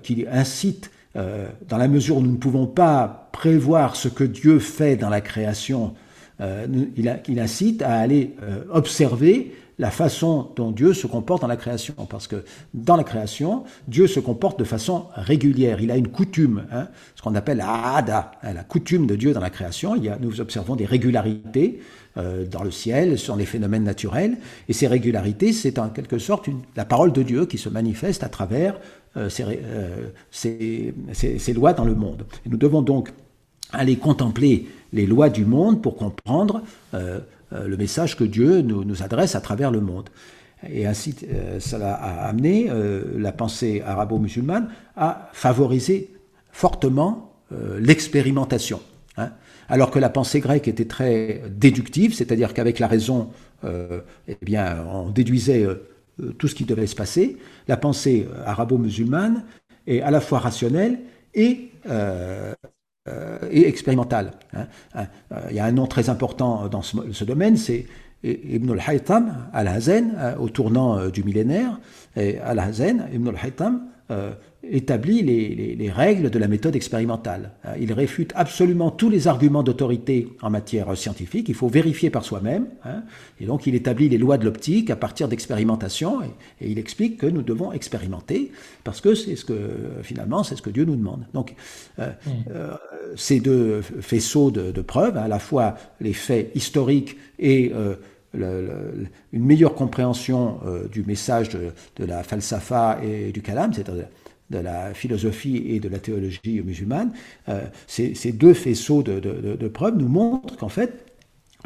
qui incite, dans la mesure où nous ne pouvons pas prévoir ce que Dieu fait dans la création, il, il, incite à aller observer la façon dont Dieu se comporte dans la création. Parce que dans la création, Dieu se comporte de façon régulière. Il a une coutume, hein, ce qu'on appelle la hada, hein, la coutume de Dieu dans la création. Nous observons des régularités euh, dans le ciel, sur les phénomènes naturels. Et ces régularités, c'est en quelque sorte la parole de Dieu qui se manifeste à travers euh, euh, ces, lois dans le monde. Et nous devons donc aller contempler les lois du monde pour comprendre euh, le message que Dieu nous, adresse à travers le monde. Et ainsi, euh, cela a amené euh, la pensée arabo-musulmane à favoriser fortement l'expérimentation. Hein. Alors que la pensée grecque était très déductive, c'est-à-dire qu'avec la raison, eh bien, on déduisait tout ce qui devait se passer. La pensée arabo-musulmane est à la fois rationnelle et et expérimentale. Hein. Il y a un nom très important dans ce, domaine, c'est Ibn al-Haytham al-Hazen, au tournant du millénaire. Al-Hazen, Ibn al-Haytham, établit les, règles de la méthode expérimentale. Euh, il réfute absolument tous les arguments d'autorité en matière scientifique. Il faut vérifier par soi-même. Hein. et donc, il établit les lois de l'optique à partir d'expérimentation. Et, il explique que nous devons expérimenter parce que c'est ce que, finalement, c'est ce que Dieu nous demande. Donc, euh, mmh. euh, ces deux faisceaux de, preuves, à la fois les faits historiques et une meilleure compréhension du message de, la falsafa et du kalam, c'est-à-dire de la philosophie et de la théologie musulmane, euh, ces, deux faisceaux de, preuves nous montrent qu'en fait,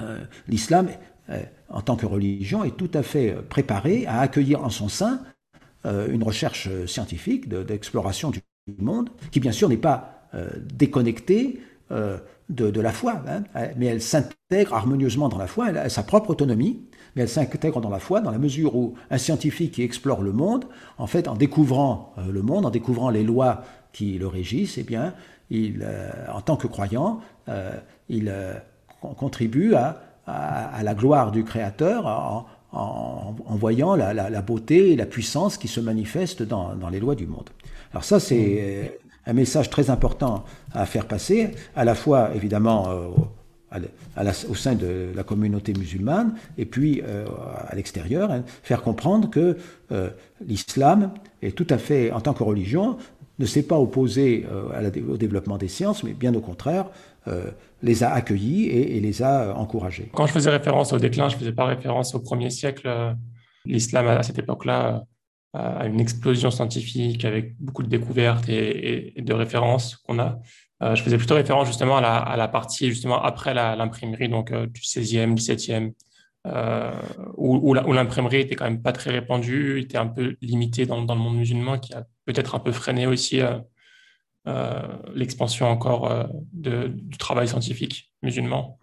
euh, l'islam, euh, en tant que religion, est tout à fait préparé à accueillir en son sein une recherche scientifique d'exploration du monde, qui bien sûr n'est pas déconnectée de, la foi, hein, mais elle s'intègre harmonieusement dans la foi, elle a sa propre autonomie, mais elle s'intègre dans la foi dans la mesure où un scientifique qui explore le monde, en fait, en découvrant euh, le monde, en découvrant les lois qui le régissent, eh bien, il, euh, en tant que croyant, euh, il contribue à, la gloire du Créateur en, voyant la, beauté et la puissance qui se manifestent dans, dans les lois du monde. Alors ça, c'est un message très important à faire passer, à la fois évidemment au sein de la communauté musulmane et puis euh, à l'extérieur, hein, faire comprendre que euh, l'islam est tout à fait, en tant que religion, ne s'est pas opposé euh, au développement des sciences, mais bien au contraire, les a accueillis et, les a encouragés. Quand je faisais référence au déclin, je ne faisais pas référence au premier siècle. L'islam, à cette époque-là, a une explosion scientifique avec beaucoup de découvertes et de références qu'on a. Euh, je faisais plutôt référence justement à la, à partie justement après l'imprimerie, donc euh, du 16e, 17e, euh, où, l'imprimerie était quand même pas très répandue, était un peu limitée dans, le monde musulman, qui a peut-être un peu freiné aussi l'expansion encore du travail scientifique musulman.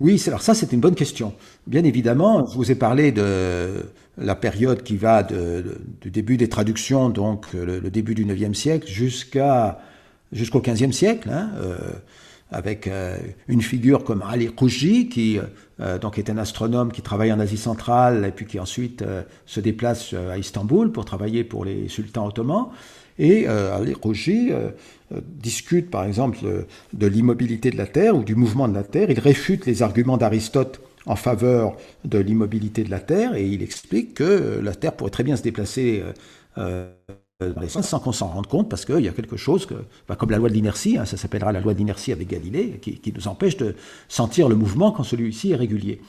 Oui, alors ça c'est une bonne question. Bien évidemment, je vous ai parlé de la période qui va du début des traductions, donc le, le début du 9e siècle, jusqu'à jusqu'au XVe siècle, hein, euh, avec euh, une figure comme Ali Kouji, qui euh, donc est un astronome qui travaille en Asie centrale et puis qui ensuite se déplace à Istanbul pour travailler pour les sultans ottomans. Et Ali Kouji discute par exemple de l'immobilité de la Terre ou du mouvement de la Terre. Il réfute les arguments d'Aristote en faveur de l'immobilité de la Terre et il explique que la Terre pourrait très bien se déplacer dans les sens sans qu'on s'en rende compte, parce qu'il y a quelque chose, bah, comme la loi de l'inertie, hein, ça s'appellera la loi de l'inertie avec Galilée, qui, nous empêche de sentir le mouvement quand celui-ci est régulier.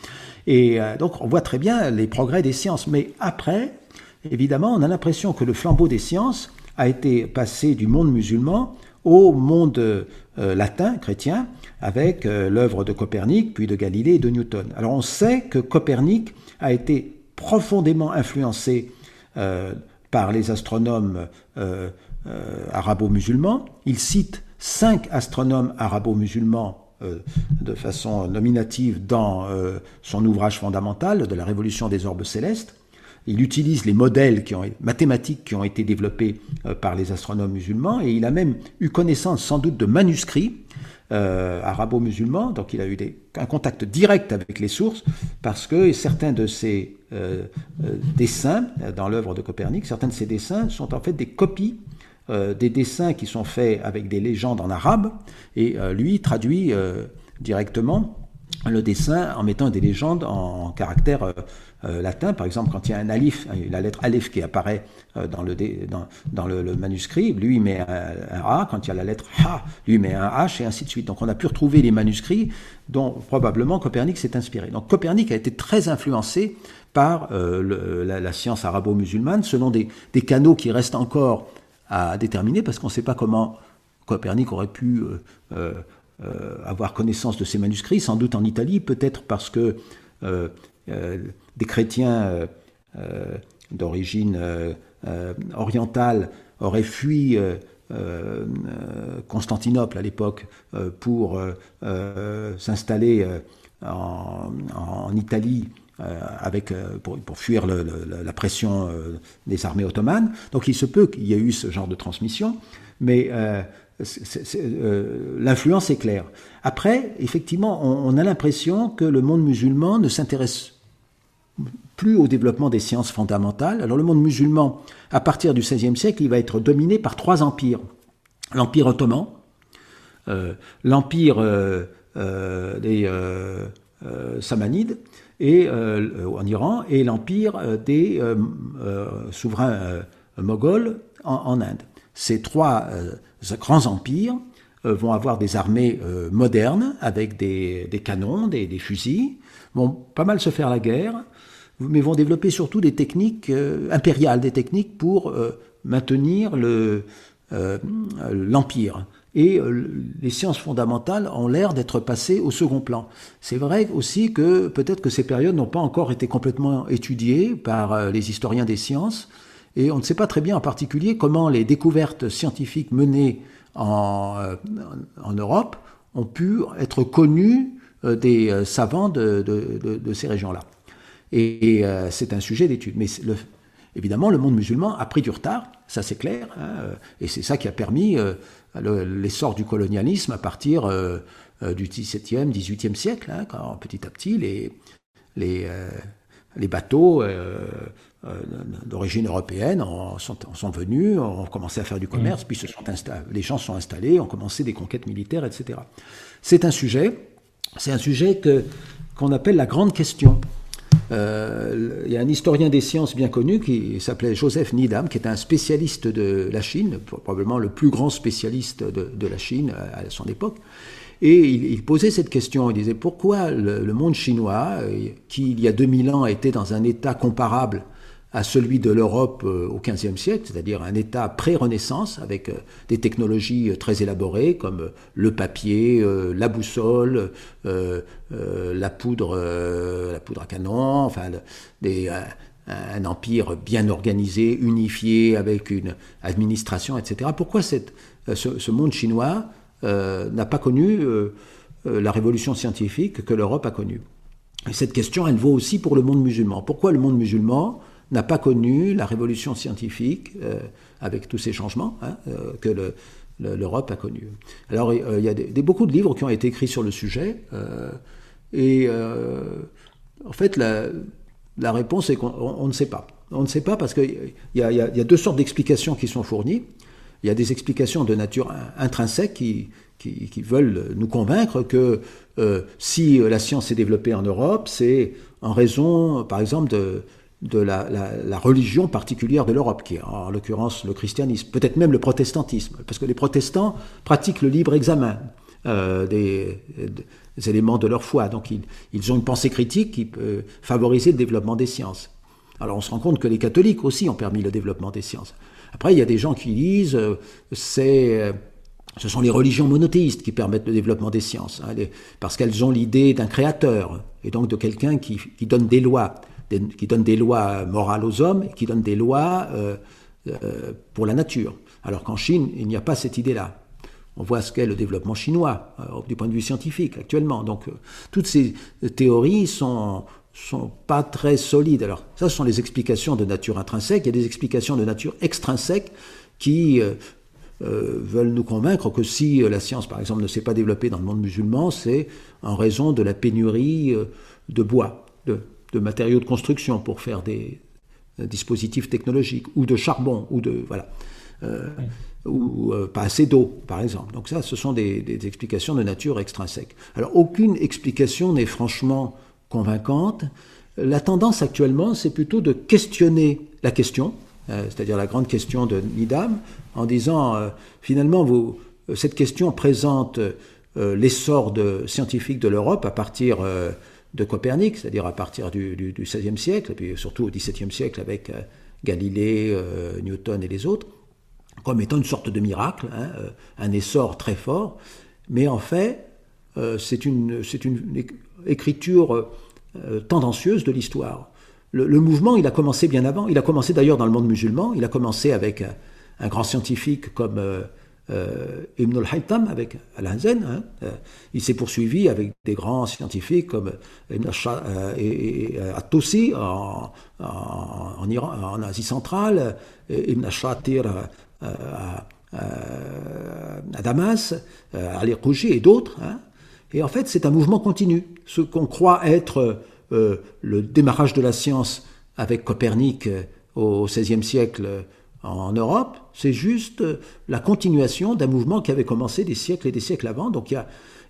Et euh, donc on voit très bien les progrès des sciences. Mais après, évidemment, on a l'impression que le flambeau des sciences a été passé du monde musulman au monde euh, latin, chrétien, avec euh, l'œuvre de Copernic, puis de Galilée et de Newton. Alors on sait que Copernic a été profondément influencé par les astronomes euh, euh, arabo-musulmans. Il cite cinq astronomes arabo-musulmans euh, de façon nominative dans son ouvrage fondamental de la révolution des orbes célestes. Il utilise les modèles mathématiques qui ont été développés par les astronomes musulmans et il a même eu connaissance sans doute de manuscrits arabo-musulmans, donc il a eu un contact direct avec les sources, parce que certains de ces euh, euh, dessins dans l'œuvre de Copernic. Certains de ces dessins sont en fait des copies euh, des dessins qui sont faits avec des légendes en arabe, et lui traduit directement le dessin en mettant des légendes en, caractère latin. Par exemple, quand il y a un alif, la lettre alif qui apparaît dans, le, dans, le, manuscrit, lui met un, A. Quand il y a la lettre ha, lui met un H, et ainsi de suite. Donc on a pu retrouver les manuscrits dont probablement Copernic s'est inspiré. Donc Copernic a été très influencé par euh, la, science arabo-musulmane, selon des, canaux qui restent encore à déterminer, parce qu'on ne sait pas comment Copernic aurait pu euh, euh, avoir connaissance de ces manuscrits, sans doute en Italie, peut-être parce que des chrétiens d'origine orientale auraient fui Constantinople à l'époque pour s'installer en, Italie avec, pour, fuir la pression des armées ottomanes. Donc il se peut qu'il y ait eu ce genre de transmission, mais l'influence est claire. Après, effectivement, on a l'impression que le monde musulman ne s'intéresse plus au développement des sciences fondamentales. Alors le monde musulman, à partir du XVIe siècle, il va être dominé par trois empires. L'empire ottoman, euh, l'empire euh, euh, des Samanides en Iran et l'empire des souverains moghols en, Inde. Ces trois grands empires vont avoir des armées modernes avec des, canons, des, des, fusils, vont pas mal se faire la guerre, mais vont développer surtout des techniques euh, impériales, des techniques pour euh, maintenir euh, l'empire. Et les sciences fondamentales ont l'air d'être passées au second plan. C'est vrai aussi que peut-être que ces périodes n'ont pas encore été complètement étudiées par les historiens des sciences, et on ne sait pas très bien en particulier comment les découvertes scientifiques menées en, Europe ont pu être connues des savants de ces régions-là. Et, euh, c'est un sujet d'étude. Mais évidemment, le monde musulman a pris du retard, ça c'est clair, hein, et c'est ça qui a permis euh, l'essor du colonialisme à partir euh, du XVIIe, XVIIIe siècle, hein, quand petit à petit les, les, les bateaux d'origine européenne sont, sont, venus, ont commencé à faire du commerce, mmh. puis se sont les gens se sont installés, ont commencé des conquêtes militaires, etc. C'est un sujet, c'est un sujet que, qu'on appelle la grande question. Euh, il y a un historien des sciences bien connu qui s'appelait Joseph Needham, qui est un spécialiste de la Chine, probablement le plus grand spécialiste de, la Chine à son époque. Et il, posait cette question, il disait pourquoi le monde chinois, euh, qui il y a 2000 ans était dans un état comparable à celui de l'Europe euh, au XVe siècle, c'est-à-dire un État pré-Renaissance avec euh, des technologies euh, très élaborées comme le papier, la boussole, la poudre, à canon, enfin un empire bien organisé, unifié, avec une administration, etc. Pourquoi ce, monde chinois n'a pas connu la révolution scientifique que l'Europe a connue? Et cette question, elle vaut aussi pour le monde musulman. Pourquoi le monde musulman n'a pas connu la révolution scientifique euh, avec tous ces changements hein, euh, que l'Europe a connu. Alors euh, il y a beaucoup de livres qui ont été écrits sur le sujet et en fait la, réponse est qu'on ne sait pas. On ne sait pas parce qu'il y, y, a deux sortes d'explications qui sont fournies. Il y a des explications de nature intrinsèque qui veulent nous convaincre que si la science s'est développée en Europe, c'est en raison, par exemple, de, de la, religion particulière de l'Europe, qui est en l'occurrence le christianisme, peut-être même le protestantisme, parce que les protestants pratiquent le libre examen euh, des, éléments de leur foi, donc ils, ont une pensée critique qui peut favoriser le développement des sciences. Alors on se rend compte que les catholiques aussi ont permis le développement des sciences. Après, il y a des gens qui disent euh, euh, ce sont les religions monothéistes qui permettent le développement des sciences, hein, parce qu'elles ont l'idée d'un créateur, et donc de quelqu'un qui, donne des lois qui donne des lois morales aux hommes et qui donne des lois euh, euh, pour la nature. Alors qu'en Chine, il n'y a pas cette idée-là. On voit ce qu'est le développement chinois euh, du point de vue scientifique actuellement. Donc toutes ces théories sont sont pas très solides. Alors ça, ce sont les explications de nature intrinsèque. Il y a des explications de nature extrinsèque qui veulent nous convaincre que si la science, par exemple, ne s'est pas développée dans le monde musulman, c'est en raison de la pénurie de bois, de, de matériaux de construction pour faire des, dispositifs technologiques, ou de charbon, ou de voilà, euh, ou euh, pas assez d'eau, par exemple. Donc ça, ce sont des, explications de nature extrinsèque. Alors aucune explication n'est franchement convaincante. La tendance actuellement, c'est plutôt de questionner la question, euh, c'est-à-dire la grande question de Nidam, en disant finalement, cette question présente l'essor scientifique de l'Europe à partir de Copernic, c'est-à-dire à partir du, XVIe siècle, et puis surtout au XVIIe siècle avec euh, Galilée, euh, Newton et les autres, comme étant une sorte de miracle, hein, euh, un essor très fort. Mais en fait, c'est une, une, écriture tendancieuse de l'histoire. Le, mouvement, il a commencé bien avant. Il a commencé d'ailleurs dans le monde musulman. Il a commencé avec un, grand scientifique comme Ibn al-Haytham avec Al-Hazen. Hein, il s'est poursuivi avec des grands scientifiques comme Ibn et, At-Tusi en, en, Iran, en Asie centrale, Ibn al-Shatir à, Damas, Ali Kouji et d'autres. Hein. Et en fait, c'est un mouvement continu. Ce qu'on croit être le démarrage de la science avec Copernic au XVIe siècle en Europe, c'est juste la continuation d'un mouvement qui avait commencé des siècles et des siècles avant. Donc il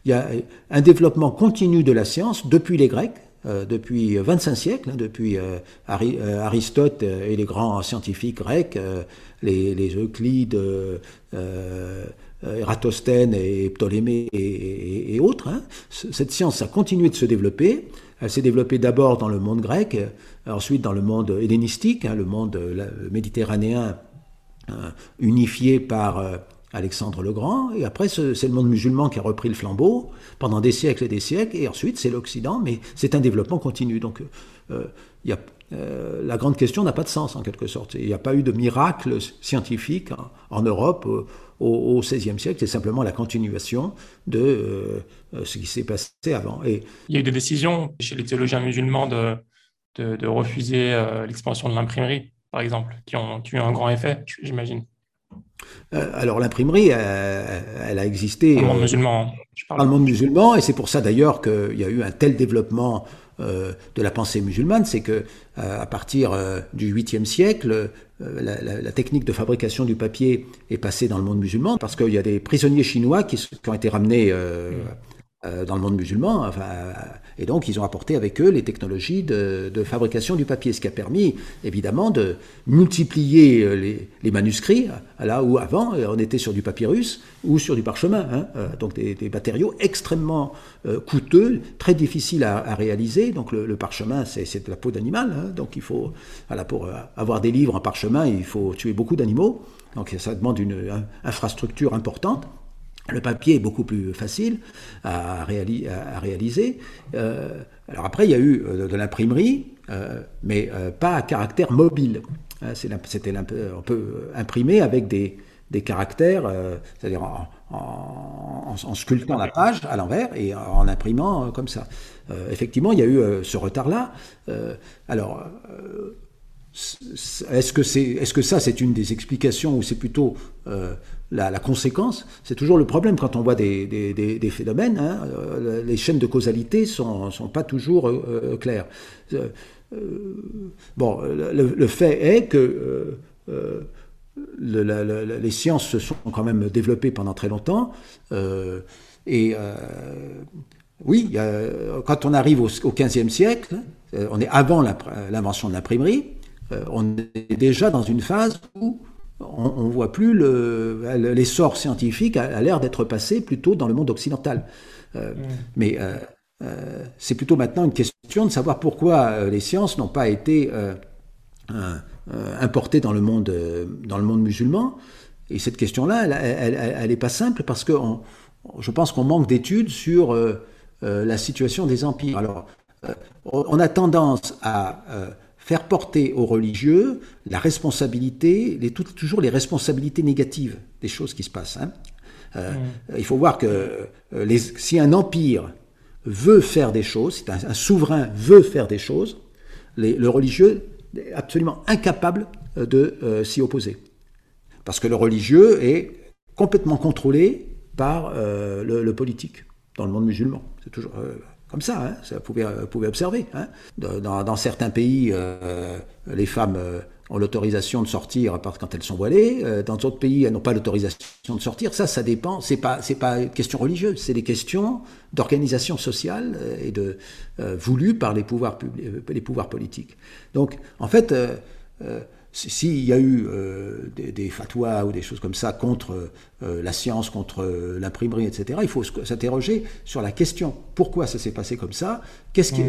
y a, un développement continu de la science depuis les Grecs, euh, depuis 25 siècles, hein, depuis euh, euh, Aristote et les grands scientifiques grecs, les, Euclides, Eratosthène et Ptolémée et, autres. Hein. Cette science a continué de se développer. Elle s'est développée d'abord dans le monde grec, ensuite dans le monde hellénistique, hein, le monde méditerranéen unifié par Alexandre le Grand, et après c'est le monde musulman qui a repris le flambeau pendant des siècles et des siècles, et ensuite c'est l'Occident, mais c'est un développement continu. Donc euh, euh, la grande question n'a pas de sens en quelque sorte. Il n'y a pas eu de miracle scientifique en, Europe euh, au XVIe siècle, c'est simplement la continuation de euh, ce qui s'est passé avant. Il y a eu des décisions chez les théologiens musulmans de, refuser l'expansion de l'imprimerie, par exemple, qui ont, qui ont eu un grand effet, j'imagine. Euh, alors l'imprimerie, euh, elle a existé dans le monde euh, musulman. Hein, dans le monde musulman, et c'est pour ça d'ailleurs qu'il y a eu un tel développement de la pensée musulmane, c'est que à partir du 8e siècle, la, technique de fabrication du papier est passée dans le monde musulman, parce qu'il y a des prisonniers chinois qui, ont été ramenés mm. Dans le monde musulman, enfin, et donc, ils ont apporté avec eux les technologies de, fabrication du papier, ce qui a permis, évidemment, de multiplier euh, les, manuscrits, là où avant, euh, on était sur du papyrus ou sur du parchemin. Hein. Euh, donc, des, matériaux extrêmement coûteux, très difficiles à, réaliser. Donc, le, parchemin, c'est de la peau d'animal. Hein. Donc, il faut, voilà, pour avoir des livres en parchemin, il faut tuer beaucoup d'animaux. Donc, ça demande une infrastructure importante. Le papier est beaucoup plus facile à, réaliser. Euh, alors après, il y a eu euh, de, l'imprimerie, euh, mais pas à caractère mobile. Hein, c'était on peut imprimer avec des, caractères, c'est-à-dire en, sculptant la page à l'envers et en imprimant comme ça. effectivement, il y a eu ce retard-là. alors, est-ce que, ça, c'est une des explications ou c'est plutôt la, conséquence C'est toujours le problème quand on voit des, phénomènes. Hein, euh, les chaînes de causalité ne sont, pas toujours euh, claires. bon, le, fait est que les sciences se sont quand même développées pendant très longtemps. et oui, quand on arrive au, au 15e siècle, on est avant l'invention de l'imprimerie, euh, on est déjà dans une phase où on ne voit plus l'essor scientifique a, l'air d'être passé plutôt dans le monde occidental. Euh, mm. Mais euh, c'est plutôt maintenant une question de savoir pourquoi les sciences n'ont pas été importées dans le monde, dans le monde musulman. Et cette question-là, elle n'est pas simple parce que je pense qu'on manque d'études sur la situation des empires. Alors, on a tendance à faire porter aux religieux la responsabilité, les, toujours les responsabilités négatives des choses qui se passent. Hein. Euh, mm. Il faut voir que euh, les, si un empire veut faire des choses, si un, souverain veut faire des choses, le religieux est absolument incapable euh, de s'y opposer. Parce que le religieux est complètement contrôlé par le, politique dans le monde musulman. C'est toujours comme ça, hein, ça pouvait, euh, observer. Hein. Dans, certains pays, euh, les femmes euh, ont l'autorisation de sortir quand elles sont voilées. Dans d'autres pays, elles n'ont pas l'autorisation de sortir. Ça, ça dépend. C'est pas, pas une question religieuse. C'est des questions d'organisation sociale et de voulues par les pouvoirs, les pouvoirs politiques. Donc, en fait s'il y a eu euh, des, des, fatwas ou des choses comme ça contre euh, la science, contre euh, l'imprimerie, etc., il faut s'interroger sur la question. Pourquoi ça s'est passé comme ça? Qu'est-ce qui,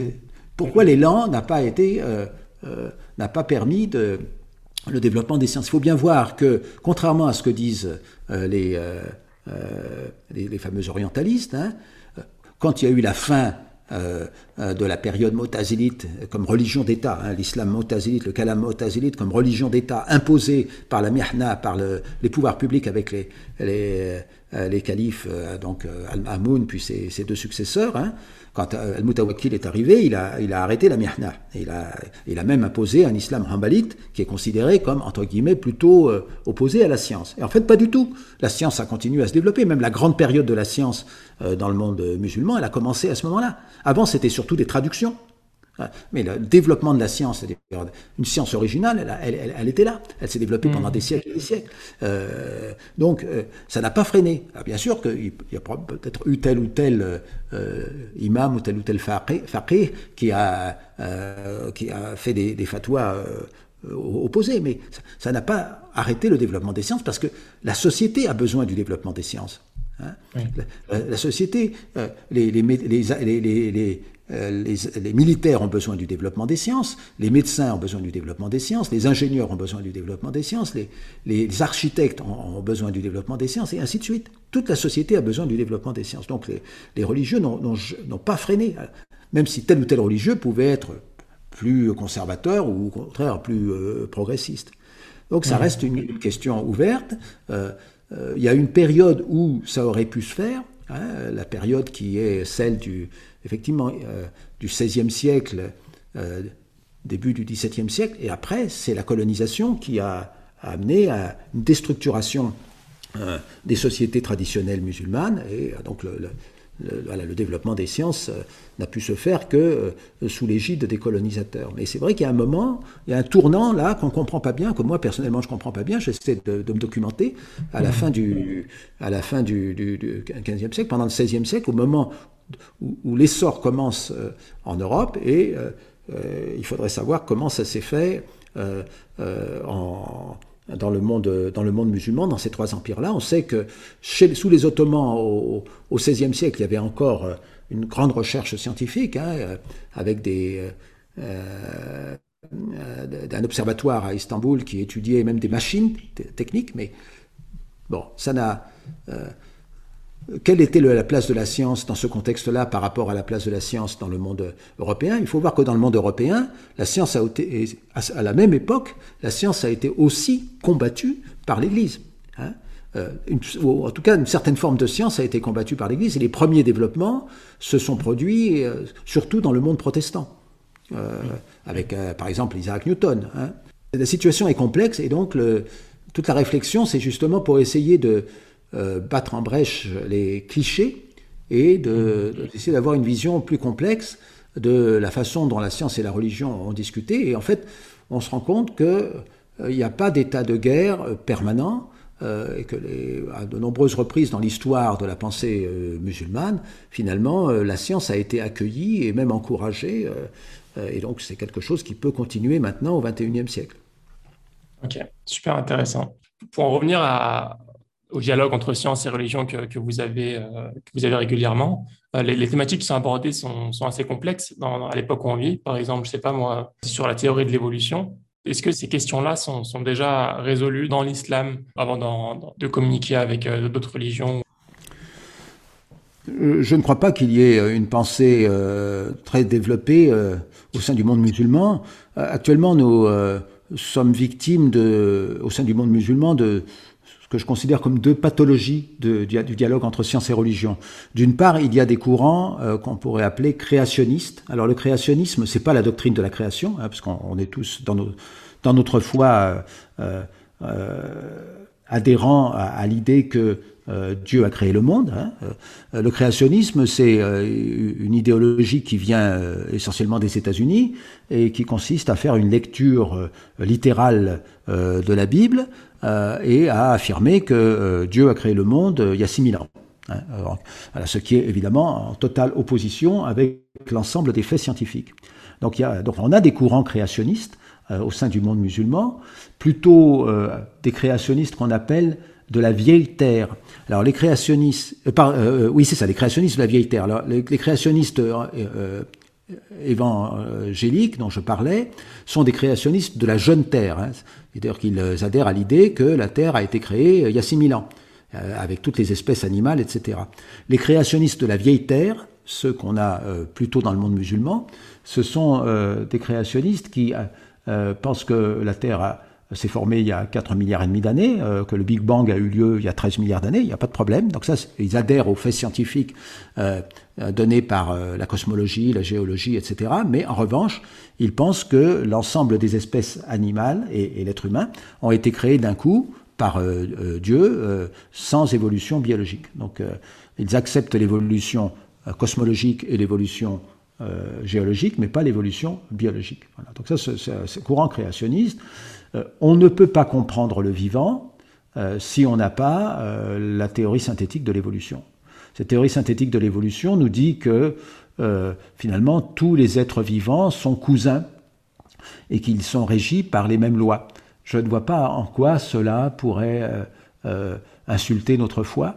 Pourquoi l'élan n'a pas été, n'a pas permis de, le développement des sciences? Il faut bien voir que, contrairement à ce que disent les, les, fameux orientalistes, hein, quand il y a eu la fin euh, euh, de la période motazilite comme religion d'État, hein, l'islam motazilite, le kalam motazilite comme religion d'État imposée par la mihna, par les pouvoirs publics avec les, les, euh, les califes, donc Al-Amoun puis ses, deux successeurs. Hein, quand Al-Mutawakil est arrivé, il a, il a arrêté la mihna. Il a, il a même imposé un islam hanbalite qui est considéré comme, entre guillemets, plutôt opposé à la science. Et en fait, pas du tout. La science a continué à se développer. Même la grande période de la science dans le monde musulman, elle a commencé à ce moment-là. Avant, c'était surtout des traductions. Mais le développement de la science, une science originale, elle, était là. Elle s'est développée pendant mm. des siècles et des siècles. Euh, donc, euh, ça n'a pas freiné. bien sûr qu'il y a peut-être eu tel ou tel euh, imam ou tel ou tel faqih qui a, qui a fait des, des fatwas opposés, mais ça n'a pas arrêté le développement des sciences parce que la société a besoin du développement des sciences. Hein. La, société, les, les, les, euh, les, militaires ont besoin du développement des sciences, les médecins ont besoin du développement des sciences, les ingénieurs ont besoin du développement des sciences, les, architectes ont, besoin du développement des sciences, et ainsi de suite. Toute la société a besoin du développement des sciences. Donc les, religieux n'ont pas freiné, même si tel ou tel religieux pouvait être plus conservateur ou au contraire plus euh, progressiste. Donc ça reste une, question ouverte. Euh, il y a une période où ça aurait pu se faire, hein, la période qui est celle du, effectivement euh, du XVIe siècle, euh, début du XVIIe siècle, et après, c'est la colonisation qui a, amené à une déstructuration euh, des sociétés traditionnelles musulmanes, et donc le, développement des sciences n'a pu se faire que sous l'égide des colonisateurs. Mais c'est vrai qu'il y a un moment, il y a un tournant là qu'on ne comprend pas bien, que moi personnellement je ne comprends pas bien, j'essaie de, me documenter, à la fin du, à la fin du, du, du 15e siècle, pendant le 16e siècle, au moment où, l'essor commence euh, en Europe et euh, euh, il faudrait savoir comment ça s'est fait en, dans, le monde, dans le monde musulman, dans ces trois empires-là. On sait que sous les Ottomans, au, XVIe siècle, il y avait encore une grande recherche scientifique, hein, avec des, d'un observatoire à Istanbul qui étudiait même des machines techniques, mais bon, ça n'a quelle était la place de la science dans ce contexte-là par rapport à la place de la science dans le monde européen? Il faut voir que dans le monde européen, la science a été, à la même époque, la science a été aussi combattue par l'Église. Hein. Euh, en tout cas, une certaine forme de science a été combattue par l'Église et les premiers développements se sont produits euh, surtout dans le monde protestant, euh, avec par exemple Isaac Newton. Hein. La situation est complexe et donc toute la réflexion, c'est justement pour essayer de euh, battre en brèche les clichés et d'essayer d'avoir une vision plus complexe de la façon dont la science et la religion ont discuté. Et en fait, on se rend compte qu'il euh, n'y a pas d'état de guerre euh, permanent. et que à de nombreuses reprises dans l'histoire de la pensée musulmane, finalement, la science a été accueillie et même encouragée. et donc, c'est quelque chose qui peut continuer maintenant au XXIe siècle. Ok, super intéressant. Pour en revenir à, au dialogue entre science et religion que, vous, avez, euh, vous avez régulièrement. Euh, les, thématiques qui sont abordées sont, assez complexes à l'époque où on vit. Par exemple, je ne sais pas moi, sur la théorie de l'évolution. Est-ce que ces questions-là sont, sont, déjà résolues dans l'islam avant de communiquer avec euh, d'autres religions? Je ne crois pas qu'il y ait une pensée très développée au sein du monde musulman. actuellement, nous sommes victimes de, au sein du monde musulman de, que je considère comme deux pathologies du dialogue entre science et religion. D'une part, il y a des courants euh, qu'on pourrait appeler créationnistes. Alors le créationnisme, c'est pas la doctrine de la création, hein, parce qu'on est tous dans, notre foi euh, euh, adhérents à, l'idée que Dieu a créé le monde. Hein. le créationnisme, c'est une idéologie qui vient essentiellement des États-Unis et qui consiste à faire une lecture littérale de la Bible euh, et a affirmé que euh, Dieu a créé le monde euh, il y a 6000 ans. Hein, ce qui est évidemment en totale opposition avec l'ensemble des faits scientifiques. Donc, il y a, donc on a des courants créationnistes au sein du monde musulman, plutôt des créationnistes qu'on appelle de la vieille terre. Alors les créationnistes, oui c'est ça, les créationnistes de la vieille terre. Alors, les, créationnistes évangéliques dont je parlais sont des créationnistes de la jeune terre. Hein. C'est-à-dire qu'ils adhèrent à l'idée que la Terre a été créée il y a 6000 ans, euh, avec toutes les espèces animales, etc. Les créationnistes de la vieille Terre ceux qu'on a plutôt dans le monde musulman, ce sont des créationnistes qui pensent que la Terre a s'est formé il y a 4 milliards et demi d'années, euh, que le Big Bang a eu lieu il y a 13 milliards d'années, il n'y a pas de problème. Donc ça, ils adhèrent aux faits scientifiques euh, donnés par euh, la cosmologie, la géologie, etc. Mais en revanche, ils pensent que l'ensemble des espèces animales et, l'être humain ont été créés d'un coup par Dieu sans évolution biologique. Donc ils acceptent l'évolution cosmologique et l'évolution géologique, mais pas l'évolution biologique. Donc ça, c'est courant créationniste. Euh, on ne peut pas comprendre le vivant euh, si on n'a pas euh, la théorie synthétique de l'évolution. Cette théorie synthétique de l'évolution nous dit que finalement tous les êtres vivants sont cousins et qu'ils sont régis par les mêmes lois. Je ne vois pas en quoi cela pourrait insulter notre foi.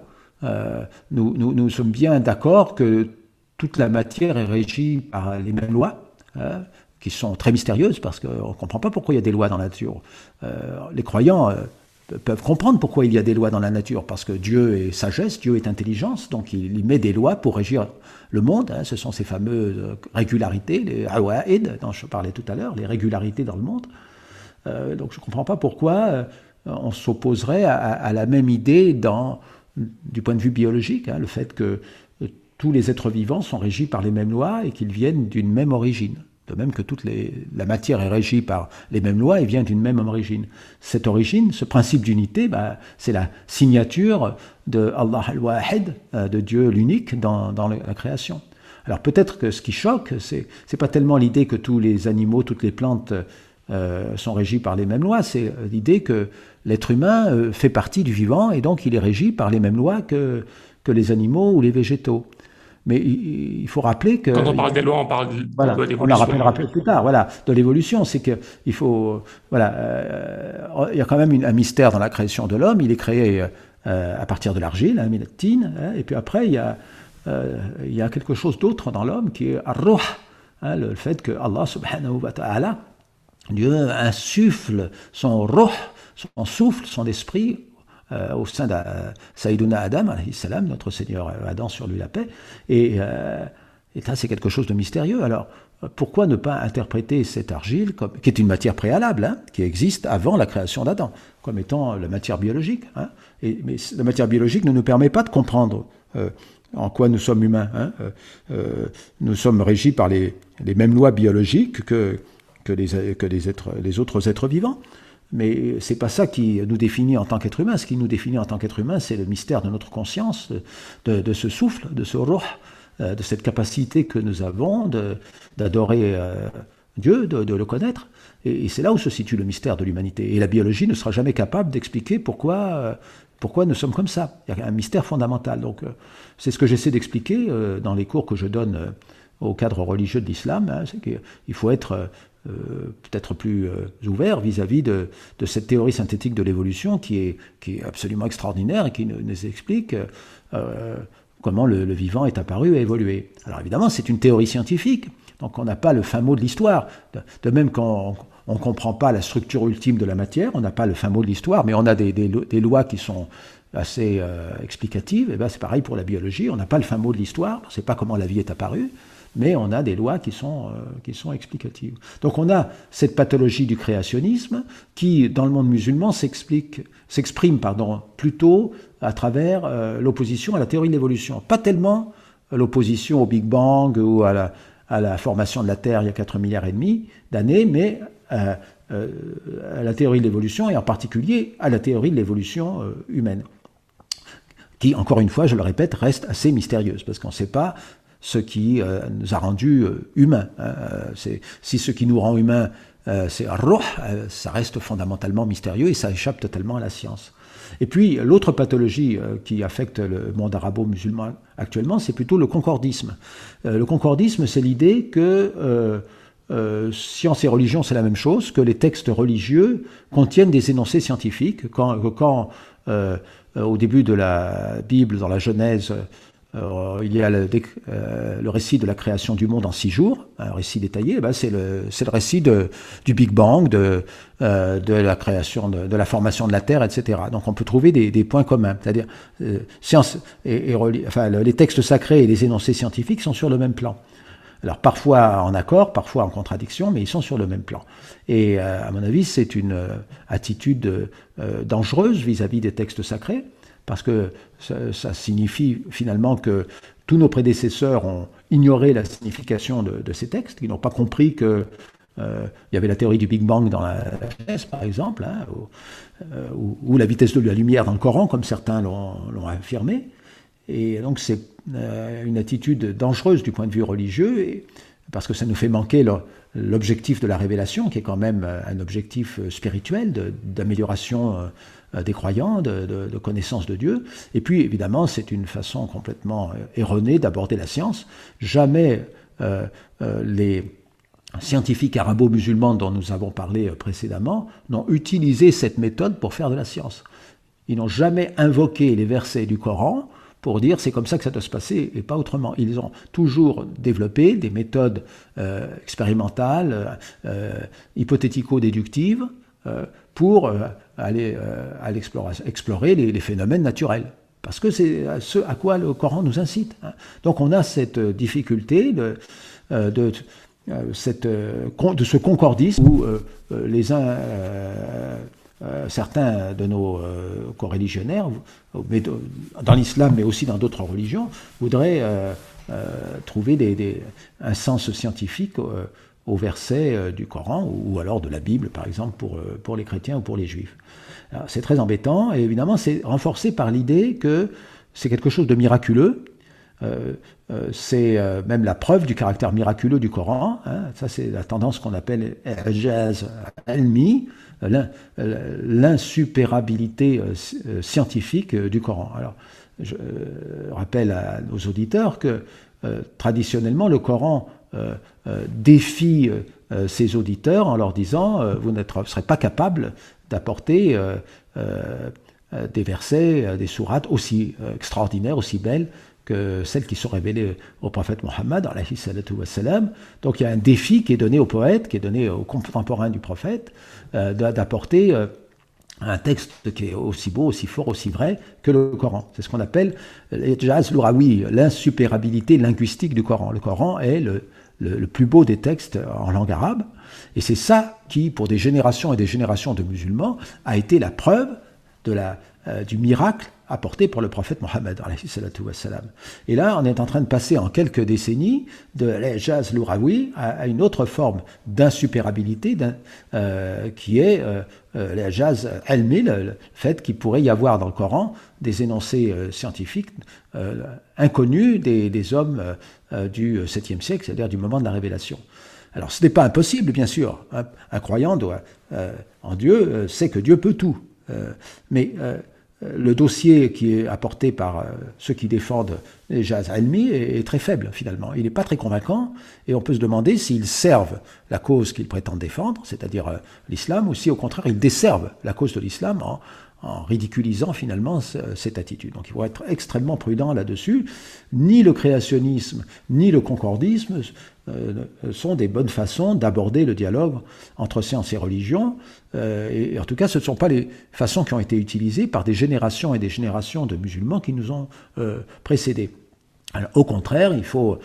nous, sommes bien d'accord que toute la matière est régie par les mêmes lois. Hein qui sont très mystérieuses parce qu'on ne comprend pas pourquoi il y a des lois dans la nature. Euh, les croyants euh, peuvent comprendre pourquoi il y a des lois dans la nature, parce que Dieu est sagesse, Dieu est intelligence, donc il, met des lois pour régir le monde. Hein. ce sont ces fameuses euh, régularités, les awa'id dont je parlais tout à l'heure, les régularités dans le monde. donc je ne comprends pas pourquoi on s'opposerait à, la même idée du point de vue biologique, hein, le fait que tous les êtres vivants sont régis par les mêmes lois et qu'ils viennent d'une même origine. De même que toute la matière est régie par les mêmes lois et vient d'une même origine. Cette origine, ce principe d'unité, bah, c'est la signature de Allah al-Wahid, euh, de Dieu l'unique dans, la création. Alors peut-être que ce qui choque, c'est n'est pas tellement l'idée que tous les animaux, toutes les plantes euh, sont régis par les mêmes lois, c'est l'idée que l'être humain euh, fait partie du vivant et donc il est régi par les mêmes lois que les animaux ou les végétaux. Mais il faut rappeler que. Quand on parle des lois, on parle de, voilà, l'évolution. On la rappellera plus tard, voilà, de l'évolution. C'est qu'il faut. Voilà, euh, il y a quand même un mystère dans la création de l'homme. Il est créé euh, à partir de l'argile, hein, hein, et puis après, il y a, euh, il y a quelque chose d'autre dans l'homme qui est ar-ruh, hein, le, fait que Allah subhanahu wa ta'ala, Dieu insuffle son ruh, son souffle, son esprit euh, au sein de Saïdouna Adam, salam, notre Seigneur Adam sur lui la paix. Et, euh, ça, c'est quelque chose de mystérieux. Alors, pourquoi ne pas interpréter cette argile, qui est une matière préalable, hein, qui existe avant la création d'Adam, comme étant la matière biologique hein. Mais la matière biologique ne nous permet pas de comprendre euh, en quoi nous sommes humains. Hein. nous sommes régis par les, mêmes lois biologiques que, les autres êtres vivants. Mais c'est pas ça qui nous définit en tant qu'être humain. Ce qui nous définit en tant qu'être humain, c'est le mystère de notre conscience, de, ce souffle, de ce ruh, euh, de cette capacité que nous avons d'adorer euh, Dieu, de, le connaître. Et, c'est là où se situe le mystère de l'humanité. Et la biologie ne sera jamais capable d'expliquer pourquoi, euh, nous sommes comme ça. Il y a un mystère fondamental. Donc, c'est ce que j'essaie d'expliquer dans les cours que je donne au cadre religieux de l'islam. Hein, c'est qu'il faut être euh, peut-être plus euh, ouvert vis-à-vis de, cette théorie synthétique de l'évolution qui est, absolument extraordinaire et qui nous, explique euh, comment le, vivant est apparu et évolué. Alors évidemment, c'est une théorie scientifique, donc on n'a pas le fin mot de l'histoire. De, même qu'on ne comprend pas la structure ultime de la matière, on n'a pas le fin mot de l'histoire, mais on a des, des, lois qui sont assez explicatives, et ben c'est pareil pour la biologie, on n'a pas le fin mot de l'histoire, on ne sait pas comment la vie est apparue, mais on a des lois qui sont, euh, qui sont explicatives. Donc on a cette pathologie du créationnisme qui, dans le monde musulman, s'exprime plutôt à travers euh, l'opposition à la théorie de l'évolution. Pas tellement l'opposition au Big Bang ou à la, à la, formation de la Terre il y a 4 milliards et demi d'années, mais euh, à la théorie de l'évolution et en particulier à la théorie de l'évolution humaine qui, encore une fois, je le répète, reste assez mystérieuse, parce qu'on ne sait pas ce qui euh, nous a rendus euh, humains. Hein. Euh, si ce qui nous rend humains, c'est roh, ça reste fondamentalement mystérieux et ça échappe totalement à la science. Et puis l'autre pathologie qui affecte le monde arabo-musulman actuellement, c'est plutôt le concordisme. le concordisme, c'est l'idée que science et religion, c'est la même chose, que les textes religieux contiennent des énoncés scientifiques. Quand, quand au début de la Bible, dans la Genèse, il y a le, euh, le, récit de la création du monde en six jours, un récit détaillé. Eh ben c'est le, récit du Big Bang, de, euh, la création, de, la formation de la Terre, etc. Donc on peut trouver des, points communs. C'est-à-dire, euh, les textes sacrés et les énoncés scientifiques sont sur le même plan. Alors parfois en accord, parfois en contradiction, mais ils sont sur le même plan. Et à mon avis, c'est une attitude dangereuse vis-à-vis -vis des textes sacrés parce que ça, signifie finalement que tous nos prédécesseurs ont ignoré la signification de, ces textes, ils n'ont pas compris que euh, il y avait la théorie du Big Bang dans la Genèse, par exemple, hein, euh, ou, la vitesse de la lumière dans le Coran, comme certains l'ont affirmé. Et donc c'est euh, une attitude dangereuse du point de vue religieux, parce que ça nous fait manquer l'objectif de la révélation, qui est quand même un objectif spirituel d'amélioration euh, des croyants, de, connaissance de Dieu. Et puis, évidemment, c'est une façon complètement euh, erronée d'aborder la science. Jamais euh, les scientifiques arabo-musulmans dont nous avons parlé précédemment n'ont utilisé cette méthode pour faire de la science. Ils n'ont jamais invoqué les versets du Coran pour dire c'est comme ça que ça doit se passer et pas autrement. Ils ont toujours développé des méthodes expérimentales, hypothético-déductives, pour aller euh, à explorer les, phénomènes Parce que c'est ce à quoi le Coran nous incite. Hein. Donc on a cette difficulté de, euh, euh, de ce concordisme où les uns, certains de nos coreligionnaires, dans l'islam mais aussi dans d'autres religions, voudraient trouver des, un sens scientifique au verset du Coran ou alors de la Bible, par exemple, pour, pour les chrétiens ou pour les juifs. C'est très embêtant et évidemment c'est renforcé par l'idée que c'est quelque chose de miraculeux. Euh, euh, c'est euh, même la preuve du caractère miraculeux du Coran. Hein. Ça, c'est la tendance qu'on appelle almi, l'insupérabilité scientifique du Coran. Alors, je rappelle à nos auditeurs que traditionnellement, le Coran défie ses auditeurs en leur disant vous ne serez pas capable d'apporter euh, euh, des versets, des sourates aussi euh, extraordinaires, aussi belles que celles qui sont révélées au prophète Mohammed. Donc il y a un défi qui est donné au poète, qui est donné aux contemporains du prophète, d'apporter un texte qui est aussi beau, aussi fort, aussi vrai que le Coran. C'est ce qu'on appelle l'insupérabilité linguistique du Coran. Le Coran est le, plus beau des textes en langue arabe. Et c'est ça qui, pour des générations et des générations de musulmans, a été la preuve euh, du miracle apporté pour le prophète Mohammed. Et là, on est en train de passer en quelques décennies de l'Ejaz l'Urawi à, une autre forme d'insupérabilité euh, qui est euh, euh l'Ejaz elmi, le fait qu'il pourrait y avoir dans le Coran des énoncés scientifiques inconnus des, hommes du 7e siècle, c'est-à-dire du moment de la révélation. Alors ce n'est pas impossible, bien sûr. Un, croyant doit, en Dieu sait que Dieu peut tout. mais le dossier qui est apporté par euh, ceux qui défendent les jazz ennemis est, très faible finalement. Il n'est pas très convaincant et on peut se demander s'ils servent la cause qu'ils prétendent défendre, c'est-à-dire euh, l'islam, ou si au contraire ils desservent la cause de l'islam en, en ridiculisant finalement cette attitude. Donc il faut être extrêmement prudent là-dessus. Ni le créationnisme, ni le concordisme euh, sont des bonnes façons d'aborder le dialogue entre science et religion. Euh, et, en tout cas, ce ne sont pas les façons qui ont été utilisées par des générations et des générations de musulmans qui nous ont euh, précédés. au contraire, il faut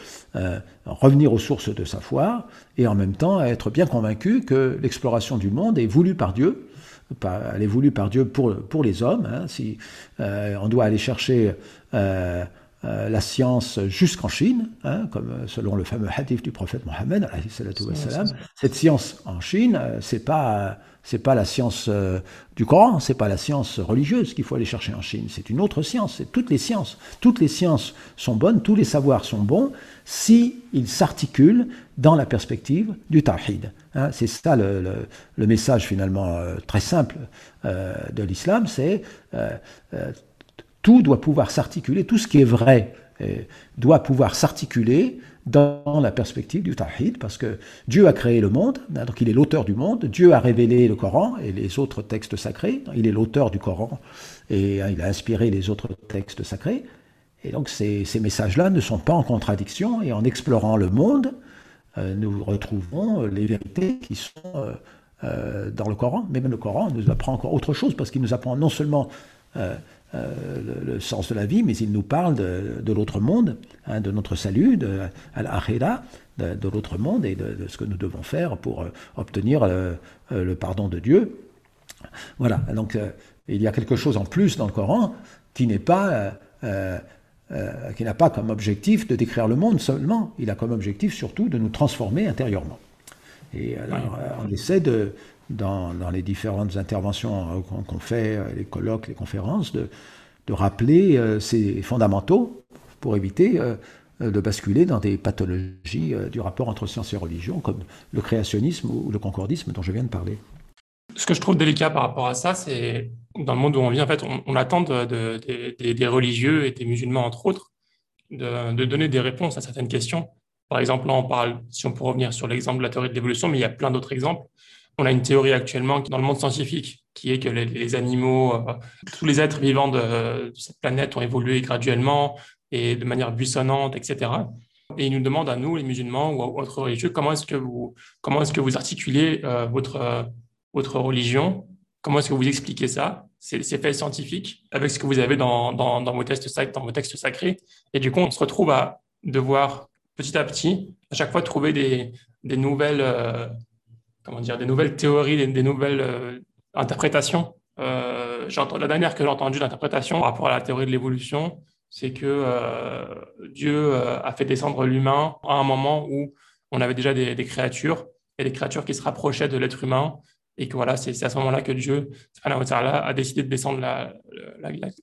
revenir aux sources de sa foi et en même temps être bien convaincu que l'exploration du monde est voulue par Dieu elle est voulue par Dieu pour, pour les hommes. Hein. si euh, on doit aller chercher euh, euh, la science jusqu'en Chine, hein, comme selon le fameux hadith du prophète Mohammed, cette science en Chine, c'est pas c'est pas la science euh, du Coran, c'est pas la science religieuse qu'il faut aller chercher en Chine, c'est une autre science, c'est toutes les sciences. Toutes les sciences sont bonnes, tous les savoirs sont bons si ils s'articulent dans la perspective du tawhid. Hein. c'est ça le, message finalement euh, très simple euh, de l'islam, c'est tout doit pouvoir s'articuler, tout ce qui est vrai doit pouvoir s'articuler dans la perspective du Tawhid, parce que Dieu a créé le monde, hein, donc il est l'auteur du monde, Dieu a révélé le Coran et les autres textes sacrés, il est l'auteur du Coran et hein, il a inspiré les autres textes sacrés, Et donc ces, ces messages-là ne sont pas en contradiction, et en explorant le monde, euh, nous retrouvons les vérités qui sont euh, euh, dans le Coran. Mais même le Coran nous apprend encore autre chose, parce qu'il nous apprend non seulement le, sens de la vie, mais il nous parle de, l'autre monde, hein, de notre salut, de l'akhira, de, de l'autre monde et de, ce que nous devons faire pour obtenir le pardon de Dieu. Voilà, donc il y a quelque chose en plus dans le Coran qui n'est pas euh, qui n'a pas comme objectif de décrire le monde seulement, il a comme objectif surtout de nous transformer intérieurement. Et alors, euh, on essaie de, dans, les différentes interventions euh, qu'on fait, les colloques, les conférences, de, rappeler ces fondamentaux pour éviter de basculer dans des pathologies du rapport entre science et religion, comme le créationnisme ou le concordisme dont je viens de parler. Ce que je trouve délicat par rapport à ça, c'est dans le monde où on vit, en fait, on, attend des religieux et des musulmans, entre autres, de, donner des réponses à certaines questions. Par exemple, là, on parle, si on peut revenir sur l'exemple de la théorie de l'évolution, mais il y a plein d'autres exemples. On a une théorie actuellement dans le monde scientifique qui est que les, animaux, euh, tous les êtres vivants de, cette planète ont évolué graduellement et de manière buissonnante, etc. Et ils nous demandent à nous, les musulmans ou autres religieux, comment est-ce que vous, comment est-ce que vous articulez euh, votre, votre religion? Comment est-ce que vous expliquez ça? Ces, faits scientifiques avec ce que vous avez dans, dans, vos textes, dans vos textes sacrés. Et du coup, on se retrouve à devoir petit à petit, à chaque fois, trouver des, des nouvelles, euh, comment dire, des nouvelles théories, des, nouvelles euh, interprétations. Euh, la dernière que j'ai entendue d'interprétation par rapport à la théorie de l'évolution, c'est que euh, Dieu a fait descendre l'humain à un moment où on avait déjà des, créatures et des créatures qui se rapprochaient de l'être humain et que voilà, c'est à ce moment-là que Dieu a décidé de descendre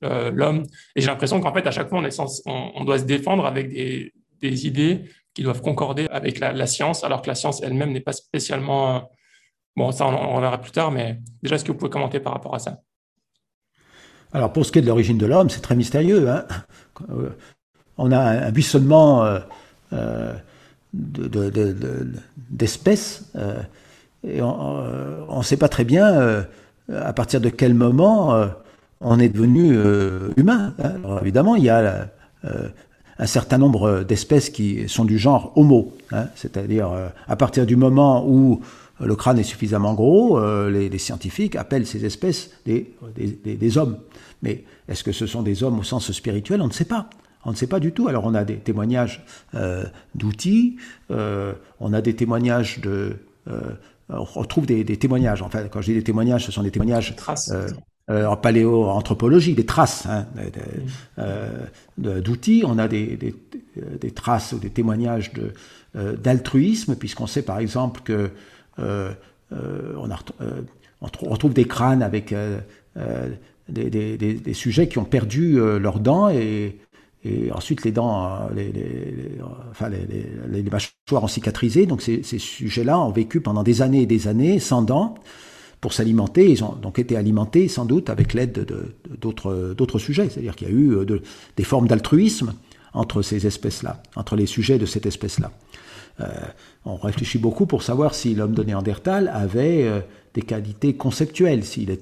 euh, l'homme. Et j'ai l'impression qu'en fait, à chaque fois, on, on, doit se défendre avec des, des idées qui doivent concorder avec la, science, alors que la science elle-même n'est pas spécialement... Euh, bon, ça, on, verra plus tard, mais déjà, est-ce que vous pouvez commenter par rapport à ça? Alors, pour ce qui est de l'origine de l'homme, c'est très mystérieux. Hein euh, on a un buissonnement d'espèces. De, et on ne sait pas très bien euh, à partir de quel moment euh, on est devenu euh, humain. Hein. Alors, évidemment, il y a un certain nombre d'espèces qui sont du genre Homo, hein. c'est-à-dire à partir du moment où le crâne est suffisamment gros, les, scientifiques appellent ces espèces des, des hommes. Mais est-ce que ce sont des hommes au sens spirituel? On ne sait pas. On ne sait pas du tout. Alors on a des témoignages d'outils, on a des témoignages de on retrouve des, témoignages. En fait, quand je dis des témoignages, ce sont des témoignages euh, euh, en paléoanthropologie, des traces hein, euh, d'outils. on a des, traces ou des témoignages d'altruisme, puisqu'on sait par exemple que on, retrouve des crânes avec des, sujets qui ont perdu leurs dents et ensuite les dents, euh, les, enfin les, mâchoires ont cicatrisé. Donc ces, sujets-là ont vécu pendant des années et des années sans dents pour s'alimenter. Ils ont donc été alimentés sans doute avec l'aide d'autres sujets. C'est-à-dire qu'il y a eu euh, des formes d'altruisme entre ces espèces-là, entre les sujets de cette espèce-là. Euh, on réfléchit beaucoup pour savoir si l'homme de Néandertal avait des qualités conceptuelles, s'il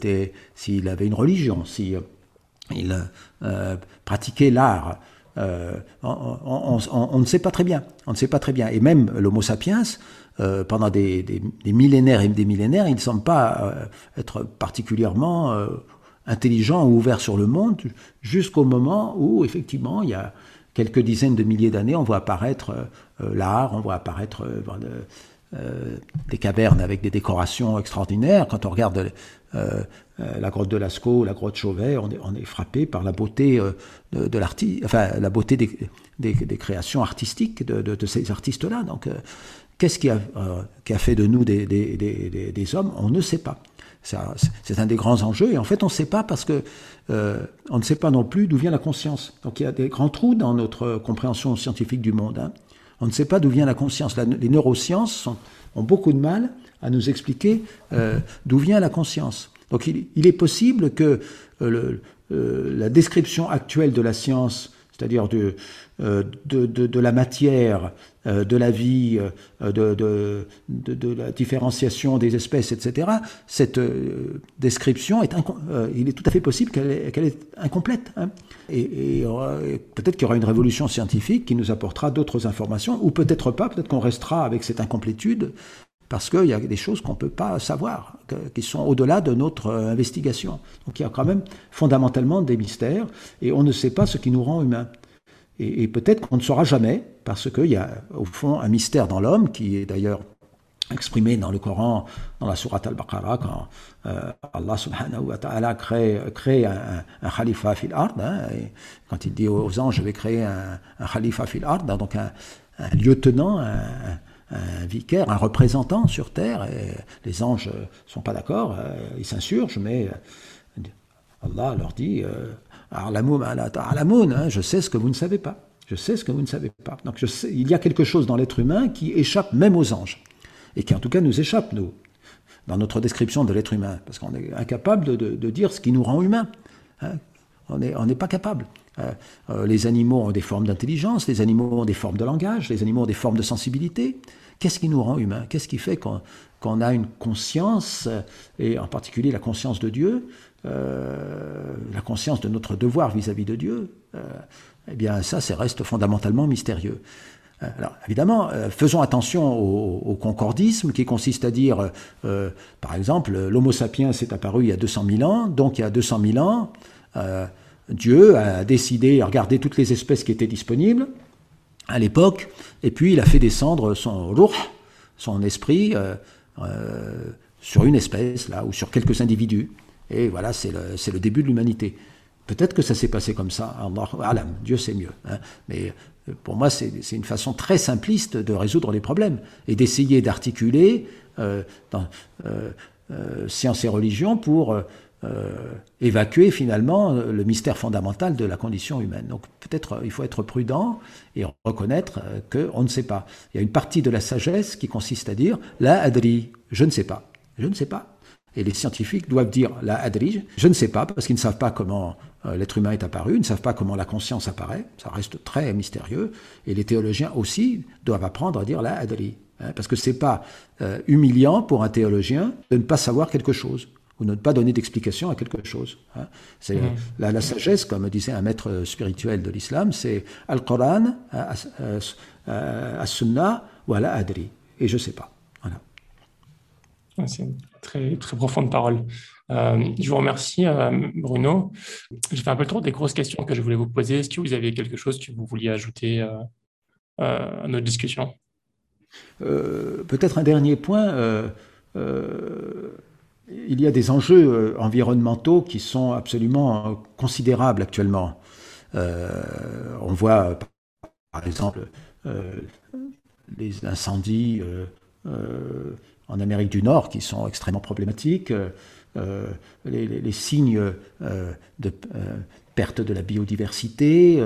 s'il avait une religion, si il pratiquait l'art. Euh, on, ne sait pas très bien. On ne sait pas très bien. Et même l'Homo sapiens, euh, pendant des, millénaires et des millénaires, il ne semble pas euh, être particulièrement intelligent ou ouvert sur le monde, jusqu'au moment où, effectivement, il y a quelques dizaines de milliers d'années, on voit apparaître l'art, on voit apparaître des cavernes avec des décorations extraordinaires. Quand on regarde euh, la grotte de Lascaux, la grotte Chauvet, on est, frappé par la beauté euh, de, enfin la beauté des, créations artistiques de, ces artistes-là. Donc, euh, qu'est-ce qui a, fait de nous des, des hommes? On ne sait pas. C'est un des grands enjeux, et en fait, on ne sait pas parce que on ne sait pas non plus d'où vient la conscience. Donc, il y a des grands trous dans notre compréhension scientifique du monde. Hein. On ne sait pas d'où vient la conscience. les neurosciences ont beaucoup de mal à nous expliquer d'où vient la conscience. Donc il, est possible que euh, euh, la description actuelle de la science c'est-à-dire de, euh, la matière, euh, de la vie, euh, de, la différenciation des espèces, etc., cette description, est il est tout à fait possible qu'elle est, incomplète. Hein. Et, et peut-être qu'il y aura une révolution scientifique qui nous apportera d'autres informations, ou peut-être pas, peut-être qu'on restera avec cette incomplétude, parce qu'il y a des choses qu'on ne peut pas savoir, qui sont au-delà de notre euh, investigation. Donc il y a quand même fondamentalement des mystères, et on ne sait pas ce qui nous rend humains. Et, peut-être qu'on ne saura jamais, parce qu'il y a au fond un mystère dans l'homme, qui est d'ailleurs exprimé dans le Coran, dans la sourate al-Baqarah, quand euh, Allah subhanahu wa ta'ala crée, un, khalifa fil ard, hein, quand il dit aux anges, je vais créer un, khalifa fil ard, donc un, lieutenant, un, un vicaire, un représentant sur terre. Et les anges ne sont pas d'accord, euh, ils s'insurgent, mais euh, Allah leur dit euh, hein, je sais ce que vous ne savez pas. Je sais ce que vous ne savez pas. Donc il y a quelque chose dans l'être humain qui échappe même aux anges. Et qui en tout cas nous échappe, nous, dans notre description de l'être humain. Parce qu'on est incapable de, dire ce qui nous rend humain. Hein. On n'est pas capable. les animaux ont des formes d'intelligence, les animaux ont des formes de langage, les animaux ont des formes de sensibilité. Qu'est-ce qui nous rend humains? Qu'est-ce qui fait qu'on a une conscience, et en particulier la conscience de Dieu, euh, la conscience de notre devoir vis-à-vis de Dieu euh, Eh bien, ça, ça reste fondamentalement mystérieux. Euh, alors, évidemment, faisons attention au, concordisme qui consiste à dire, par exemple, l'Homo sapiens est apparu il y a 200 000 ans, donc il y a 200 000 ans, Dieu a décidé, à regarder toutes les espèces qui étaient disponibles, à l'époque, et puis il a fait descendre son son esprit, sur une espèce, là, ou sur quelques individus. Et voilà, c'est le, le, début de l'humanité. Peut-être que ça s'est passé comme ça, Allah, Dieu sait mieux. Hein. Mais euh, pour moi, c'est une façon très simpliste de résoudre les problèmes et d'essayer d'articuler euh, science et religion pour euh, évacuer finalement le mystère fondamental de la condition humaine. Donc peut-être euh, il faut être prudent et reconnaître euh, qu'on ne sait pas. Il y a une partie de la sagesse qui consiste à dire la adri, je ne sais pas, je ne sais pas. Et les scientifiques doivent dire la adri, je ne sais pas, parce qu'ils ne savent pas comment l'être humain est apparu, ils ne savent pas comment la conscience apparaît, ça reste très mystérieux. Et les théologiens aussi doivent apprendre à dire la adri. Hein, parce que ce n'est pas humiliant pour un théologien de ne pas savoir quelque chose ou ne pas donner d'explication à quelque chose. Hein. C'est mm. la, sagesse, comme disait un maître spirituel de l'islam, c'est Al-Quran, As-Sunnah ou Al-Adri. Et je ne sais pas. C'est une très, très profonde parole. Euh, je vous remercie, euh, Bruno. J'ai fait un peu le tour des grosses questions que je voulais vous poser. Est-ce que vous avez quelque chose que vous vouliez ajouter euh, à notre discussion? Peut-être un dernier point il y a des enjeux environnementaux qui sont absolument considérables actuellement. On voit, par exemple, les incendies en Amérique du Nord qui sont extrêmement problématiques, les, signes de perte de la biodiversité,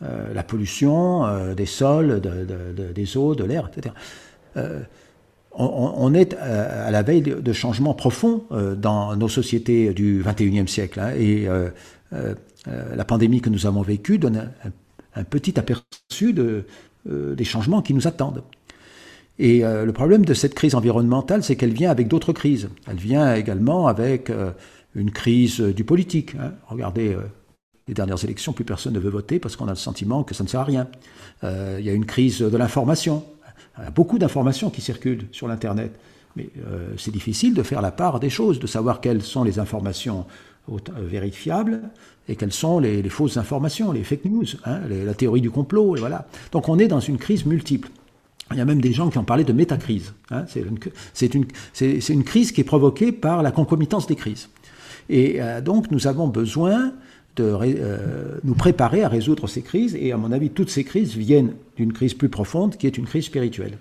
la pollution des sols, des eaux, de l'air, etc on, est euh, à la veille de changements profonds euh, dans nos sociétés du 21e siècle. Hein, et euh, la pandémie que nous avons vécue donne un, petit aperçu de, des changements qui nous attendent. Et le problème de cette crise environnementale, c'est qu'elle vient avec d'autres crises. Elle vient également avec une crise du politique. Hein. Regardez les dernières élections, plus personne ne veut voter parce qu'on a le sentiment que ça ne sert à rien. il y a une crise de l'information. Il y a beaucoup d'informations qui circulent sur l'Internet. Mais euh, c'est difficile de faire la part des choses, de savoir quelles sont les informations euh, vérifiables et quelles sont les, fausses informations, les fake news, hein, la théorie du complot. Et voilà. Donc on est dans une crise multiple. Il y a même des gens qui ont parlé de métacrise. Hein. C'est une, crise qui est provoquée par la concomitance des crises. Et euh, donc nous avons besoin de euh, nous préparer à résoudre ces crises. Et à mon avis, toutes ces crises viennent d'une crise plus profonde, qui est une crise spirituelle.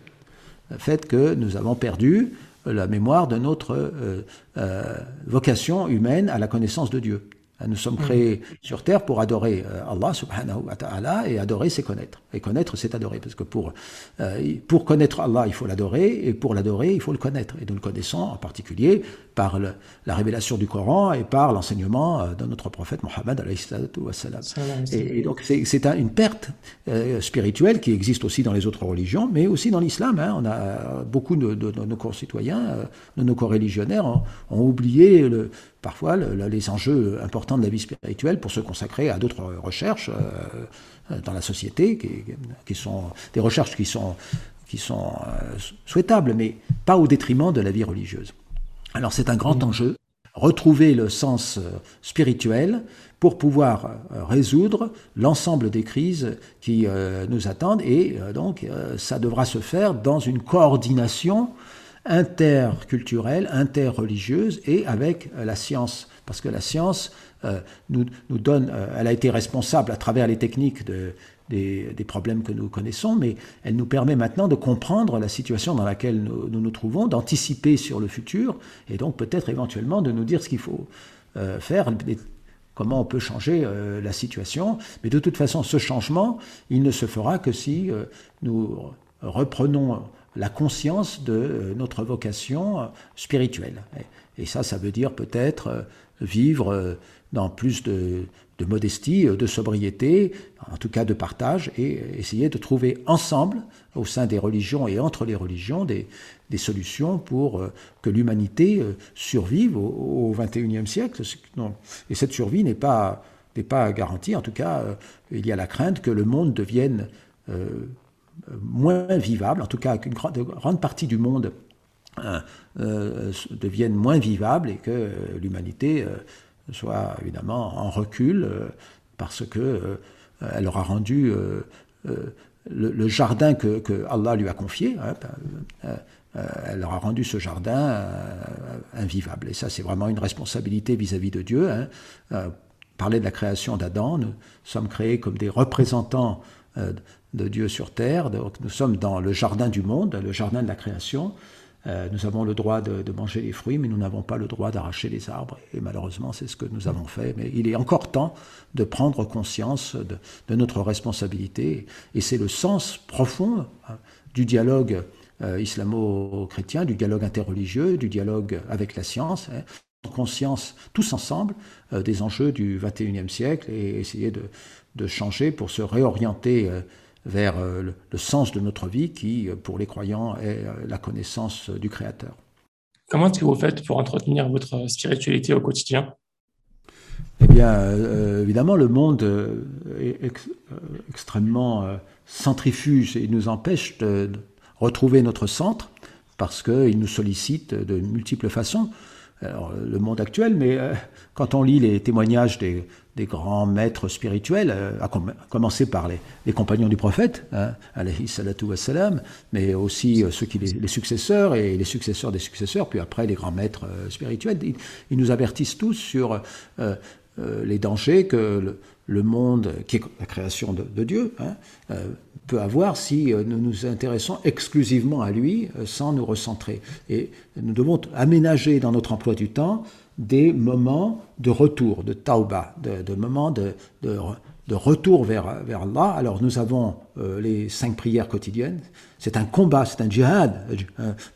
Le fait que nous avons perdu la mémoire de notre euh, euh, vocation humaine à la connaissance de Dieu. Nous sommes mm. créés sur terre pour adorer euh, Allah subhanahu wa ta'ala et adorer c'est connaître. Et connaître c'est adorer parce que pour, euh, pour connaître Allah il faut l'adorer et pour l'adorer il faut le connaître. Et nous le connaissons en particulier par la révélation du Coran et par l'enseignement euh, de notre prophète Mohammed et, et donc c'est une perte spirituelle qui existe aussi dans les autres religions mais aussi dans l'islam. Hein. On a beaucoup de, nos concitoyens, de nos co-religionnaires ont, ont oublié le, parfois les enjeux importants de la vie spirituelle pour se consacrer à d'autres recherches euh, dans la société, qui, sont des recherches qui sont, euh, souhaitables, mais pas au détriment de la vie religieuse. Alors c'est un grand enjeu, retrouver le sens euh, spirituel pour pouvoir résoudre l'ensemble des crises qui nous attendent, et donc ça devra se faire dans une coordination interculturelle, interreligieuse et avec euh, la science. Parce que la science euh, nous, nous, donne, euh, elle a été responsable à travers les techniques de, des, des, problèmes que nous connaissons, mais elle nous permet maintenant de comprendre la situation dans laquelle nous nous, trouvons, d'anticiper sur le futur et donc peut-être éventuellement de nous dire ce qu'il faut faire, comment on peut changer la situation. Mais de toute façon, ce changement, il ne se fera que si nous reprenons la conscience de euh, notre vocation euh, spirituelle. Et ça, ça veut dire peut-être euh, vivre dans plus de, modestie, de sobriété, en tout cas de partage, et essayer de trouver ensemble, au sein des religions et entre les religions, des, solutions pour que l'humanité survive au XXIe siècle. Et cette survie n'est pas, pas garantie, en tout cas, il y a la crainte que le monde devienne moins vivable, en tout cas qu'une grande partie du monde euh, euh, devienne moins vivable et que l'humanité euh, soit évidemment en recul parce que elle aura rendu le, jardin que, Allah lui a confié, hein, elle aura rendu ce jardin invivable. Et ça, c'est vraiment une responsabilité vis-à-vis de Dieu. Hein. parler de la création d'Adam, nous sommes créés comme des représentants de Dieu sur terre. Donc nous sommes dans le jardin du monde, le jardin de la création. Euh, nous avons le droit de, manger les fruits, mais nous n'avons pas le droit d'arracher les arbres. Et malheureusement, c'est ce que nous avons fait. Mais il est encore temps de prendre conscience de, notre responsabilité. Et c'est le sens profond hein, du dialogue euh, islamo-chrétien, du dialogue interreligieux, du dialogue avec la science. Hein, conscience tous ensemble euh, des enjeux du XXIe siècle et essayer de changer pour se réorienter vers euh, le, sens de notre vie qui, euh, pour les croyants, est euh, la connaissance du Créateur. Comment est-ce que vous faites pour entretenir votre spiritualité au quotidien? Eh bien, évidemment, le monde est extrêmement centrifuge et nous empêche de retrouver notre centre parce qu'il nous sollicite de multiples façons le monde actuel, mais euh, quand on lit les témoignages des, grands maîtres spirituels, euh, à, commencer par les, compagnons du prophète, hein, mais aussi euh, ceux qui les, successeurs et les successeurs des successeurs, puis après les grands maîtres spirituels, ils, nous avertissent tous sur les dangers que le, monde, qui est la création de, Dieu, hein, peut avoir si euh, nous nous intéressons exclusivement à lui euh, sans nous recentrer. Et nous devons aménager dans notre emploi du temps des moments de retour, de tauba, de, moments de, retour vers, vers Allah. Alors nous avons euh, les cinq prières quotidiennes. C'est un combat, c'est un djihad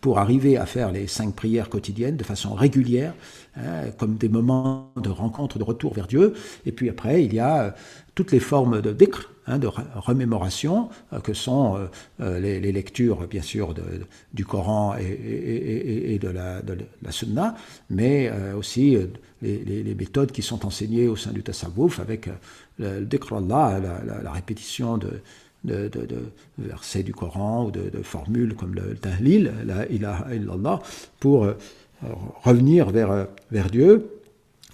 pour arriver à faire les cinq prières quotidiennes de façon régulière, hein, comme des moments de rencontre, de retour vers Dieu. Et puis après, il y a toutes les formes de dhikr, Hein, de remémoration, euh, que sont euh, euh, les, lectures, bien sûr, du Coran et, de, la, Sunna, mais aussi les, méthodes qui sont enseignées au sein du Tasawwuf, avec le Allah, la, répétition de, versets du Coran ou de, formules comme le tahlil, la ilaha pour revenir vers Dieu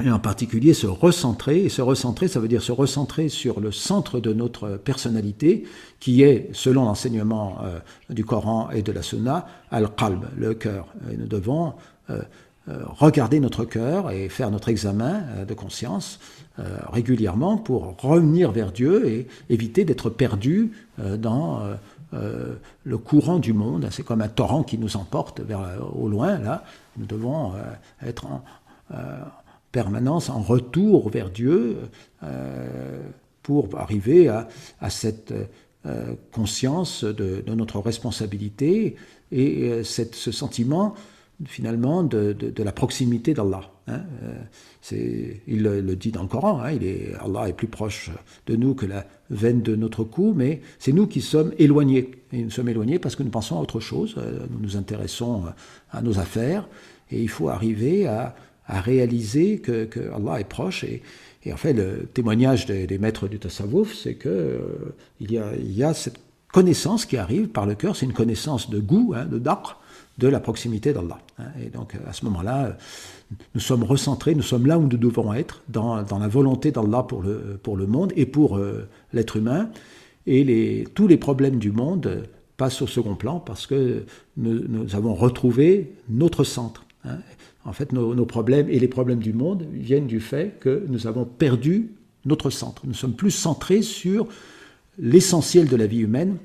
et en particulier se recentrer. Et se recentrer, ça veut dire se recentrer sur le centre de notre personnalité, qui est, selon l'enseignement euh, du Coran et de la Sunna, al-qalb, le cœur. Nous devons euh, euh, regarder notre cœur et faire notre examen de conscience régulièrement pour revenir vers Dieu et éviter d'être perdu dans le courant du monde. C'est comme un torrent qui nous emporte vers au loin. Là, nous devons être en, permanence, en retour vers Dieu, pour arriver à, cette conscience de, notre responsabilité et cette, ce sentiment finalement de, la proximité d'Allah. Hein. il le, dit dans le Coran, hein, Allah est plus proche de nous que la veine de notre cou, mais c'est nous qui sommes éloignés. Et nous sommes éloignés parce que nous pensons à autre chose, nous nous intéressons à nos affaires, et il faut arriver à, réaliser que, Allah est proche. Et, en fait, le témoignage des, maîtres du Tasawwuf, c'est qu'il euh, y, a, il y a cette connaissance qui arrive par le cœur, c'est une connaissance de goût, hein, de daqr, de la proximité d'Allah. Hein. Et donc, à ce moment-là, nous sommes recentrés, nous sommes là où nous devons être, dans, la volonté d'Allah pour le, pour le monde et pour euh, l'être humain. Et les, tous les problèmes du monde passent au second plan parce que nous avons retrouvé notre centre. Hein. En fait, nos, problèmes et les problèmes du monde viennent du fait que nous avons perdu notre centre. Nous sommes plus centrés sur l'essentiel de la vie humaine,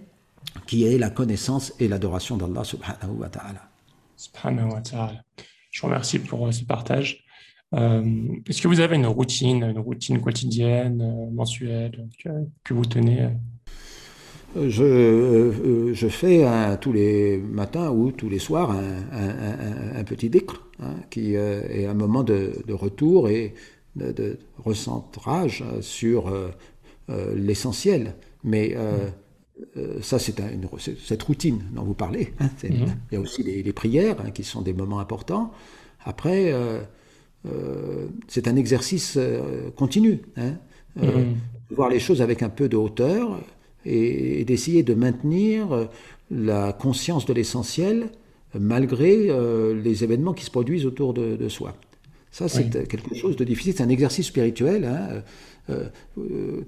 qui est la connaissance et l'adoration d'Allah subhanahu wa ta'ala. Subhanahu wa ta'ala. Je vous remercie pour euh, ce partage. Euh, est-ce que vous avez une routine, une routine quotidienne, euh, mensuelle, que vous tenez je, euh, je fais tous les matins ou tous les soirs un, petit décre hein, qui euh, est un moment de, retour et de, recentrage sur euh, l'essentiel. Mais ça, c'est cette routine dont vous parlez. Hein, mhm. Il y a aussi les, prières hein, qui sont des moments importants. Après, c'est un exercice continu. Mhm. Voir les choses avec un peu de hauteur et, d'essayer de maintenir euh, la conscience de l'essentiel malgré euh, les événements qui se produisent autour de, soi. Ça, c'est quelque chose de difficile, c'est un exercice spirituel. Hein. Euh,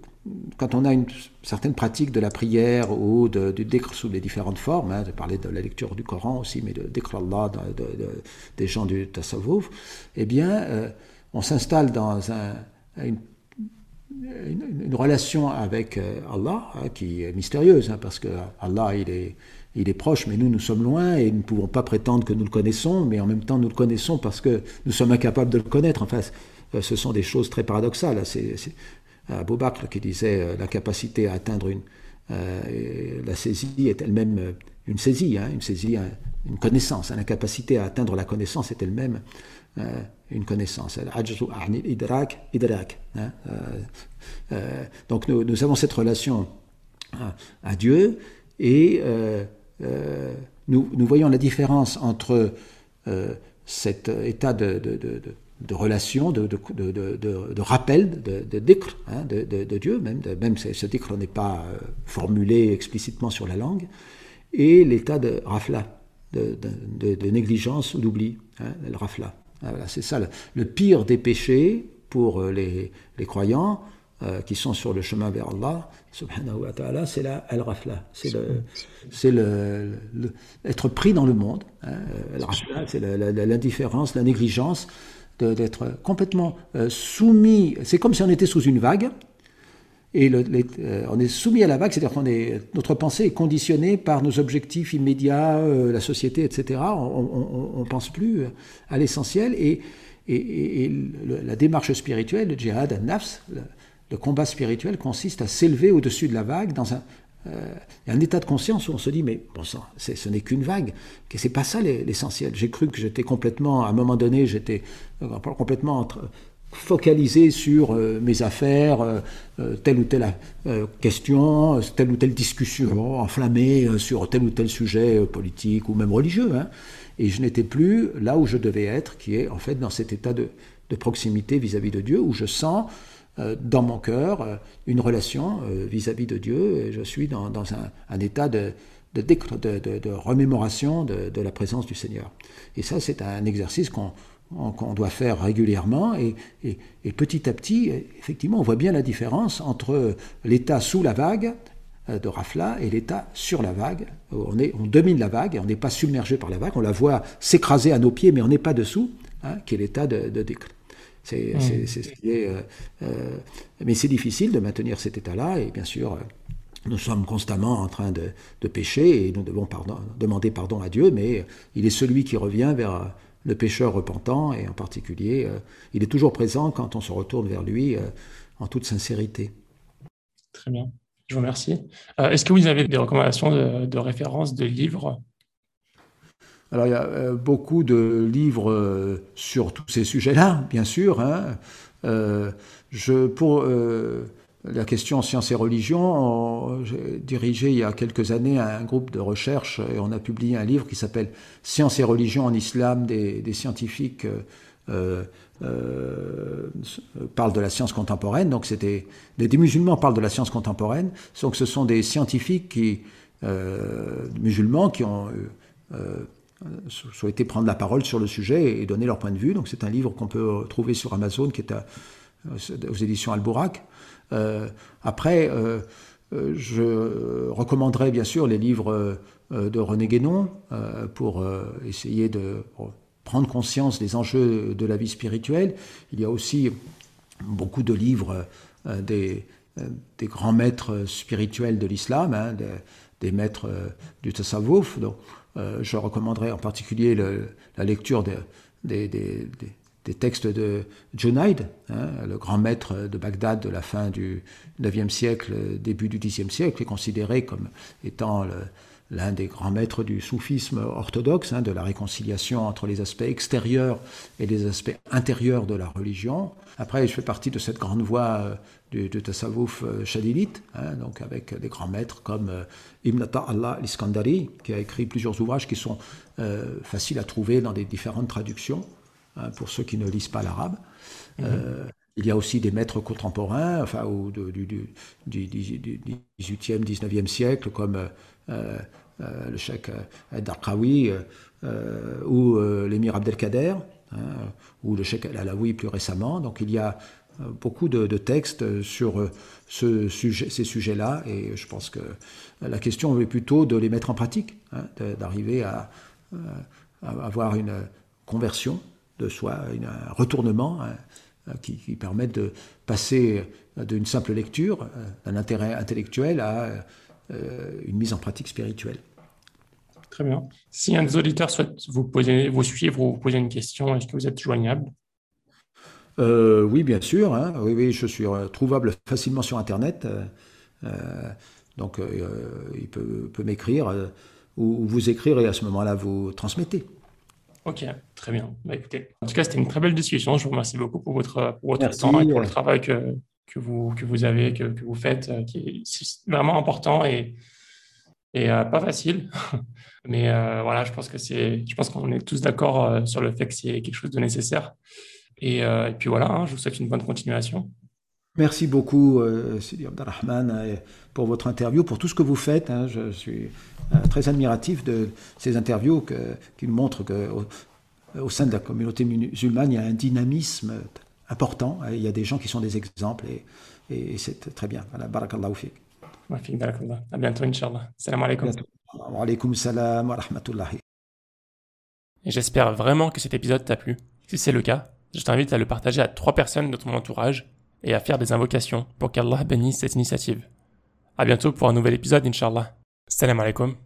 quand on a une certaine pratique de la prière ou de, du dhikr sous les différentes formes, hein, de parler de la lecture du Coran aussi, mais de dhikr Allah, de, des gens du tasawwuf, eh bien, on s'installe dans un, une une, relation avec euh, Allah hein, qui est mystérieuse, hein, parce que Allah, il est, il est proche, mais nous, nous sommes loin et nous ne pouvons pas prétendre que nous le connaissons, mais en même temps, nous le connaissons parce que nous sommes incapables de le connaître. Enfin, euh, ce sont des choses très paradoxales. C'est Abou Bakr qui disait euh, la capacité à atteindre une. la saisie est elle-même une saisie, hein, une saisie, une connaissance. La capacité à atteindre la connaissance est elle-même une connaissance. Hein. Euh, euh, donc nous, avons cette relation à, Dieu et nous, voyons la différence entre cet état de, relation, de, rappel, de, hein, de, Dieu, même, même ce dhikr n'est pas formulé explicitement sur la langue, et l'état de rafla, de, négligence ou d'oubli, hein, le rafla. Ah, c'est ça le, pire des péchés pour euh, les, croyants euh, qui sont sur le chemin vers Allah, c'est la al-rafla, c'est le, être pris dans le monde. Hein, c'est l'indifférence, la, négligence, d'être complètement euh, soumis. C'est comme si on était sous une vague et euh, on est soumis à la vague, c'est-à-dire est notre pensée est conditionnée par nos objectifs immédiats, euh, la société, etc. On ne pense plus euh, à l'essentiel et, la démarche spirituelle, le djihad, le nafs, le, combat spirituel consiste à s'élever au-dessus de la vague dans un, un état de conscience où on se dit mais bon sang, ce n'est qu'une vague, que c'est pas ça l'essentiel. J'ai cru que j'étais complètement, à un moment donné, j'étais complètement entre, focalisé sur euh, mes affaires, euh, euh, telle ou telle question, telle ou telle discussion enflammée sur tel ou tel sujet politique ou même religieux. Hein. Et je n'étais plus là où je devais être, qui est en fait dans cet état de, proximité vis-à-vis de Dieu, où je sens dans mon cœur une relation vis-à-vis de Dieu, et je suis dans, un, état de, de, de, remémoration de, la présence du Seigneur. Et ça, c'est un exercice qu'on qu'on doit faire régulièrement. Et, petit à petit, effectivement, on voit bien la différence entre l'état sous la vague euh, de Rafla et l'état sur la vague. On, est, on domine la vague, et on n'est pas submergé par la vague, on la voit s'écraser à nos pieds, mais on n'est pas dessous, hein, qui est l'état de, de C'est, mmh. euh, euh, mais c'est difficile de maintenir cet état-là, et bien sûr, nous sommes constamment en train de, de pécher, et nous devons pardon, demander pardon à Dieu, mais il est celui qui revient vers le pécheur repentant, et en particulier, il est toujours présent quand on se retourne vers lui en toute sincérité. Très bien, je vous remercie. Est-ce que vous avez des recommandations de, de références de livres? Alors il y a euh, beaucoup de livres euh, sur tous ces sujets-là, bien sûr. Hein. Euh, je, pour la question sciences et religion, j'ai dirigé il y a quelques années un groupe de recherche et on a publié un livre qui s'appelle Sciences et religion en islam des, scientifiques parlent de la science contemporaine. Donc c'était des, musulmans parlent de la science contemporaine. Donc ce sont des scientifiques qui musulmans qui ont euh, souhaité prendre la parole sur le sujet et donner leur point de vue. Donc c'est un livre qu'on peut trouver sur Amazon qui est aux éditions Albourak. Euh, après, euh, je recommanderais bien sûr les livres de René Guénon pour essayer de prendre conscience des enjeux de la vie spirituelle. Il y a aussi beaucoup de livres des, des grands maîtres spirituels de l'islam, hein, des, des, maîtres du tasawwuf. Donc, euh, je recommanderais en particulier la lecture des, textes de Junaid, hein, le grand maître de Bagdad de la fin du IXe siècle, début du Xe siècle, est considéré comme étant l'un des grands maîtres du soufisme orthodoxe, hein, de la réconciliation entre les aspects extérieurs et les aspects intérieurs de la religion. Après, je fais partie de cette grande voie euh, du, du Tasawwuf euh, hein, donc avec des grands maîtres comme euh, Ibn Allah al-Iskandari, qui a écrit plusieurs ouvrages qui sont euh, faciles à trouver dans des différentes traductions, pour ceux qui ne lisent pas l'arabe. Mhm. il y a aussi des maîtres contemporains, enfin, au, du, du, du, 18e, 19e siècle, comme le cheikh Darqawi ou l'émir Abdelkader, hein, ou le cheikh Al-Alawi plus récemment. Donc il y a beaucoup de, textes sur euh, ce sujet, ces sujets-là, et je pense que la question est plutôt de les mettre en pratique, hein, d'arriver euh, à, avoir une conversion de soi, un retournement hein, qui, permette de passer d'une simple lecture, euh, d'un intérêt intellectuel, à une mise en pratique spirituelle. Très bien. Si un des auditeurs souhaite vous, poser, vous suivre ou vous poser une question, est-ce que vous êtes joignable? Euh, oui, bien sûr. Hein. Oui, oui, je suis euh, trouvable facilement sur Internet. Euh, donc, il peut, m'écrire ou, vous écrire et à ce moment-là, vous transmettez. Ok, très bien. Bah, écoutez, en tout cas, c'était une très belle discussion. Je vous remercie beaucoup pour votre, pour votre temps et pour le travail que, que, vous, que vous avez, que, que vous faites, qui est vraiment important et, et pas facile. Mais voilà, je pense que c'est, je pense qu'on est tous d'accord sur le fait que c'est quelque chose de nécessaire. Euh, et, puis voilà, hein, je vous souhaite une bonne continuation. Merci beaucoup, euh, Sidi Abdelrahman, euh, pour votre interview, pour tout ce que vous faites. Hein. Je suis très admiratif de ces interviews qui montrent qu'au au sein de la communauté musulmane, il y a un dynamisme important. Il y a des gens qui sont des exemples et, et c'est très bien. Voilà, barakallahu fik. À bientôt, Inch'Allah. Salam alaikum. Wa alaikum salam wa rahmatullahi. Et j'espère vraiment que cet épisode t'a plu. Si c'est le cas, je t'invite à le partager à trois personnes de ton entourage et à faire des invocations pour qu'Allah bénisse cette initiative. À bientôt pour un nouvel épisode, Inch'Allah. Salam alaikum.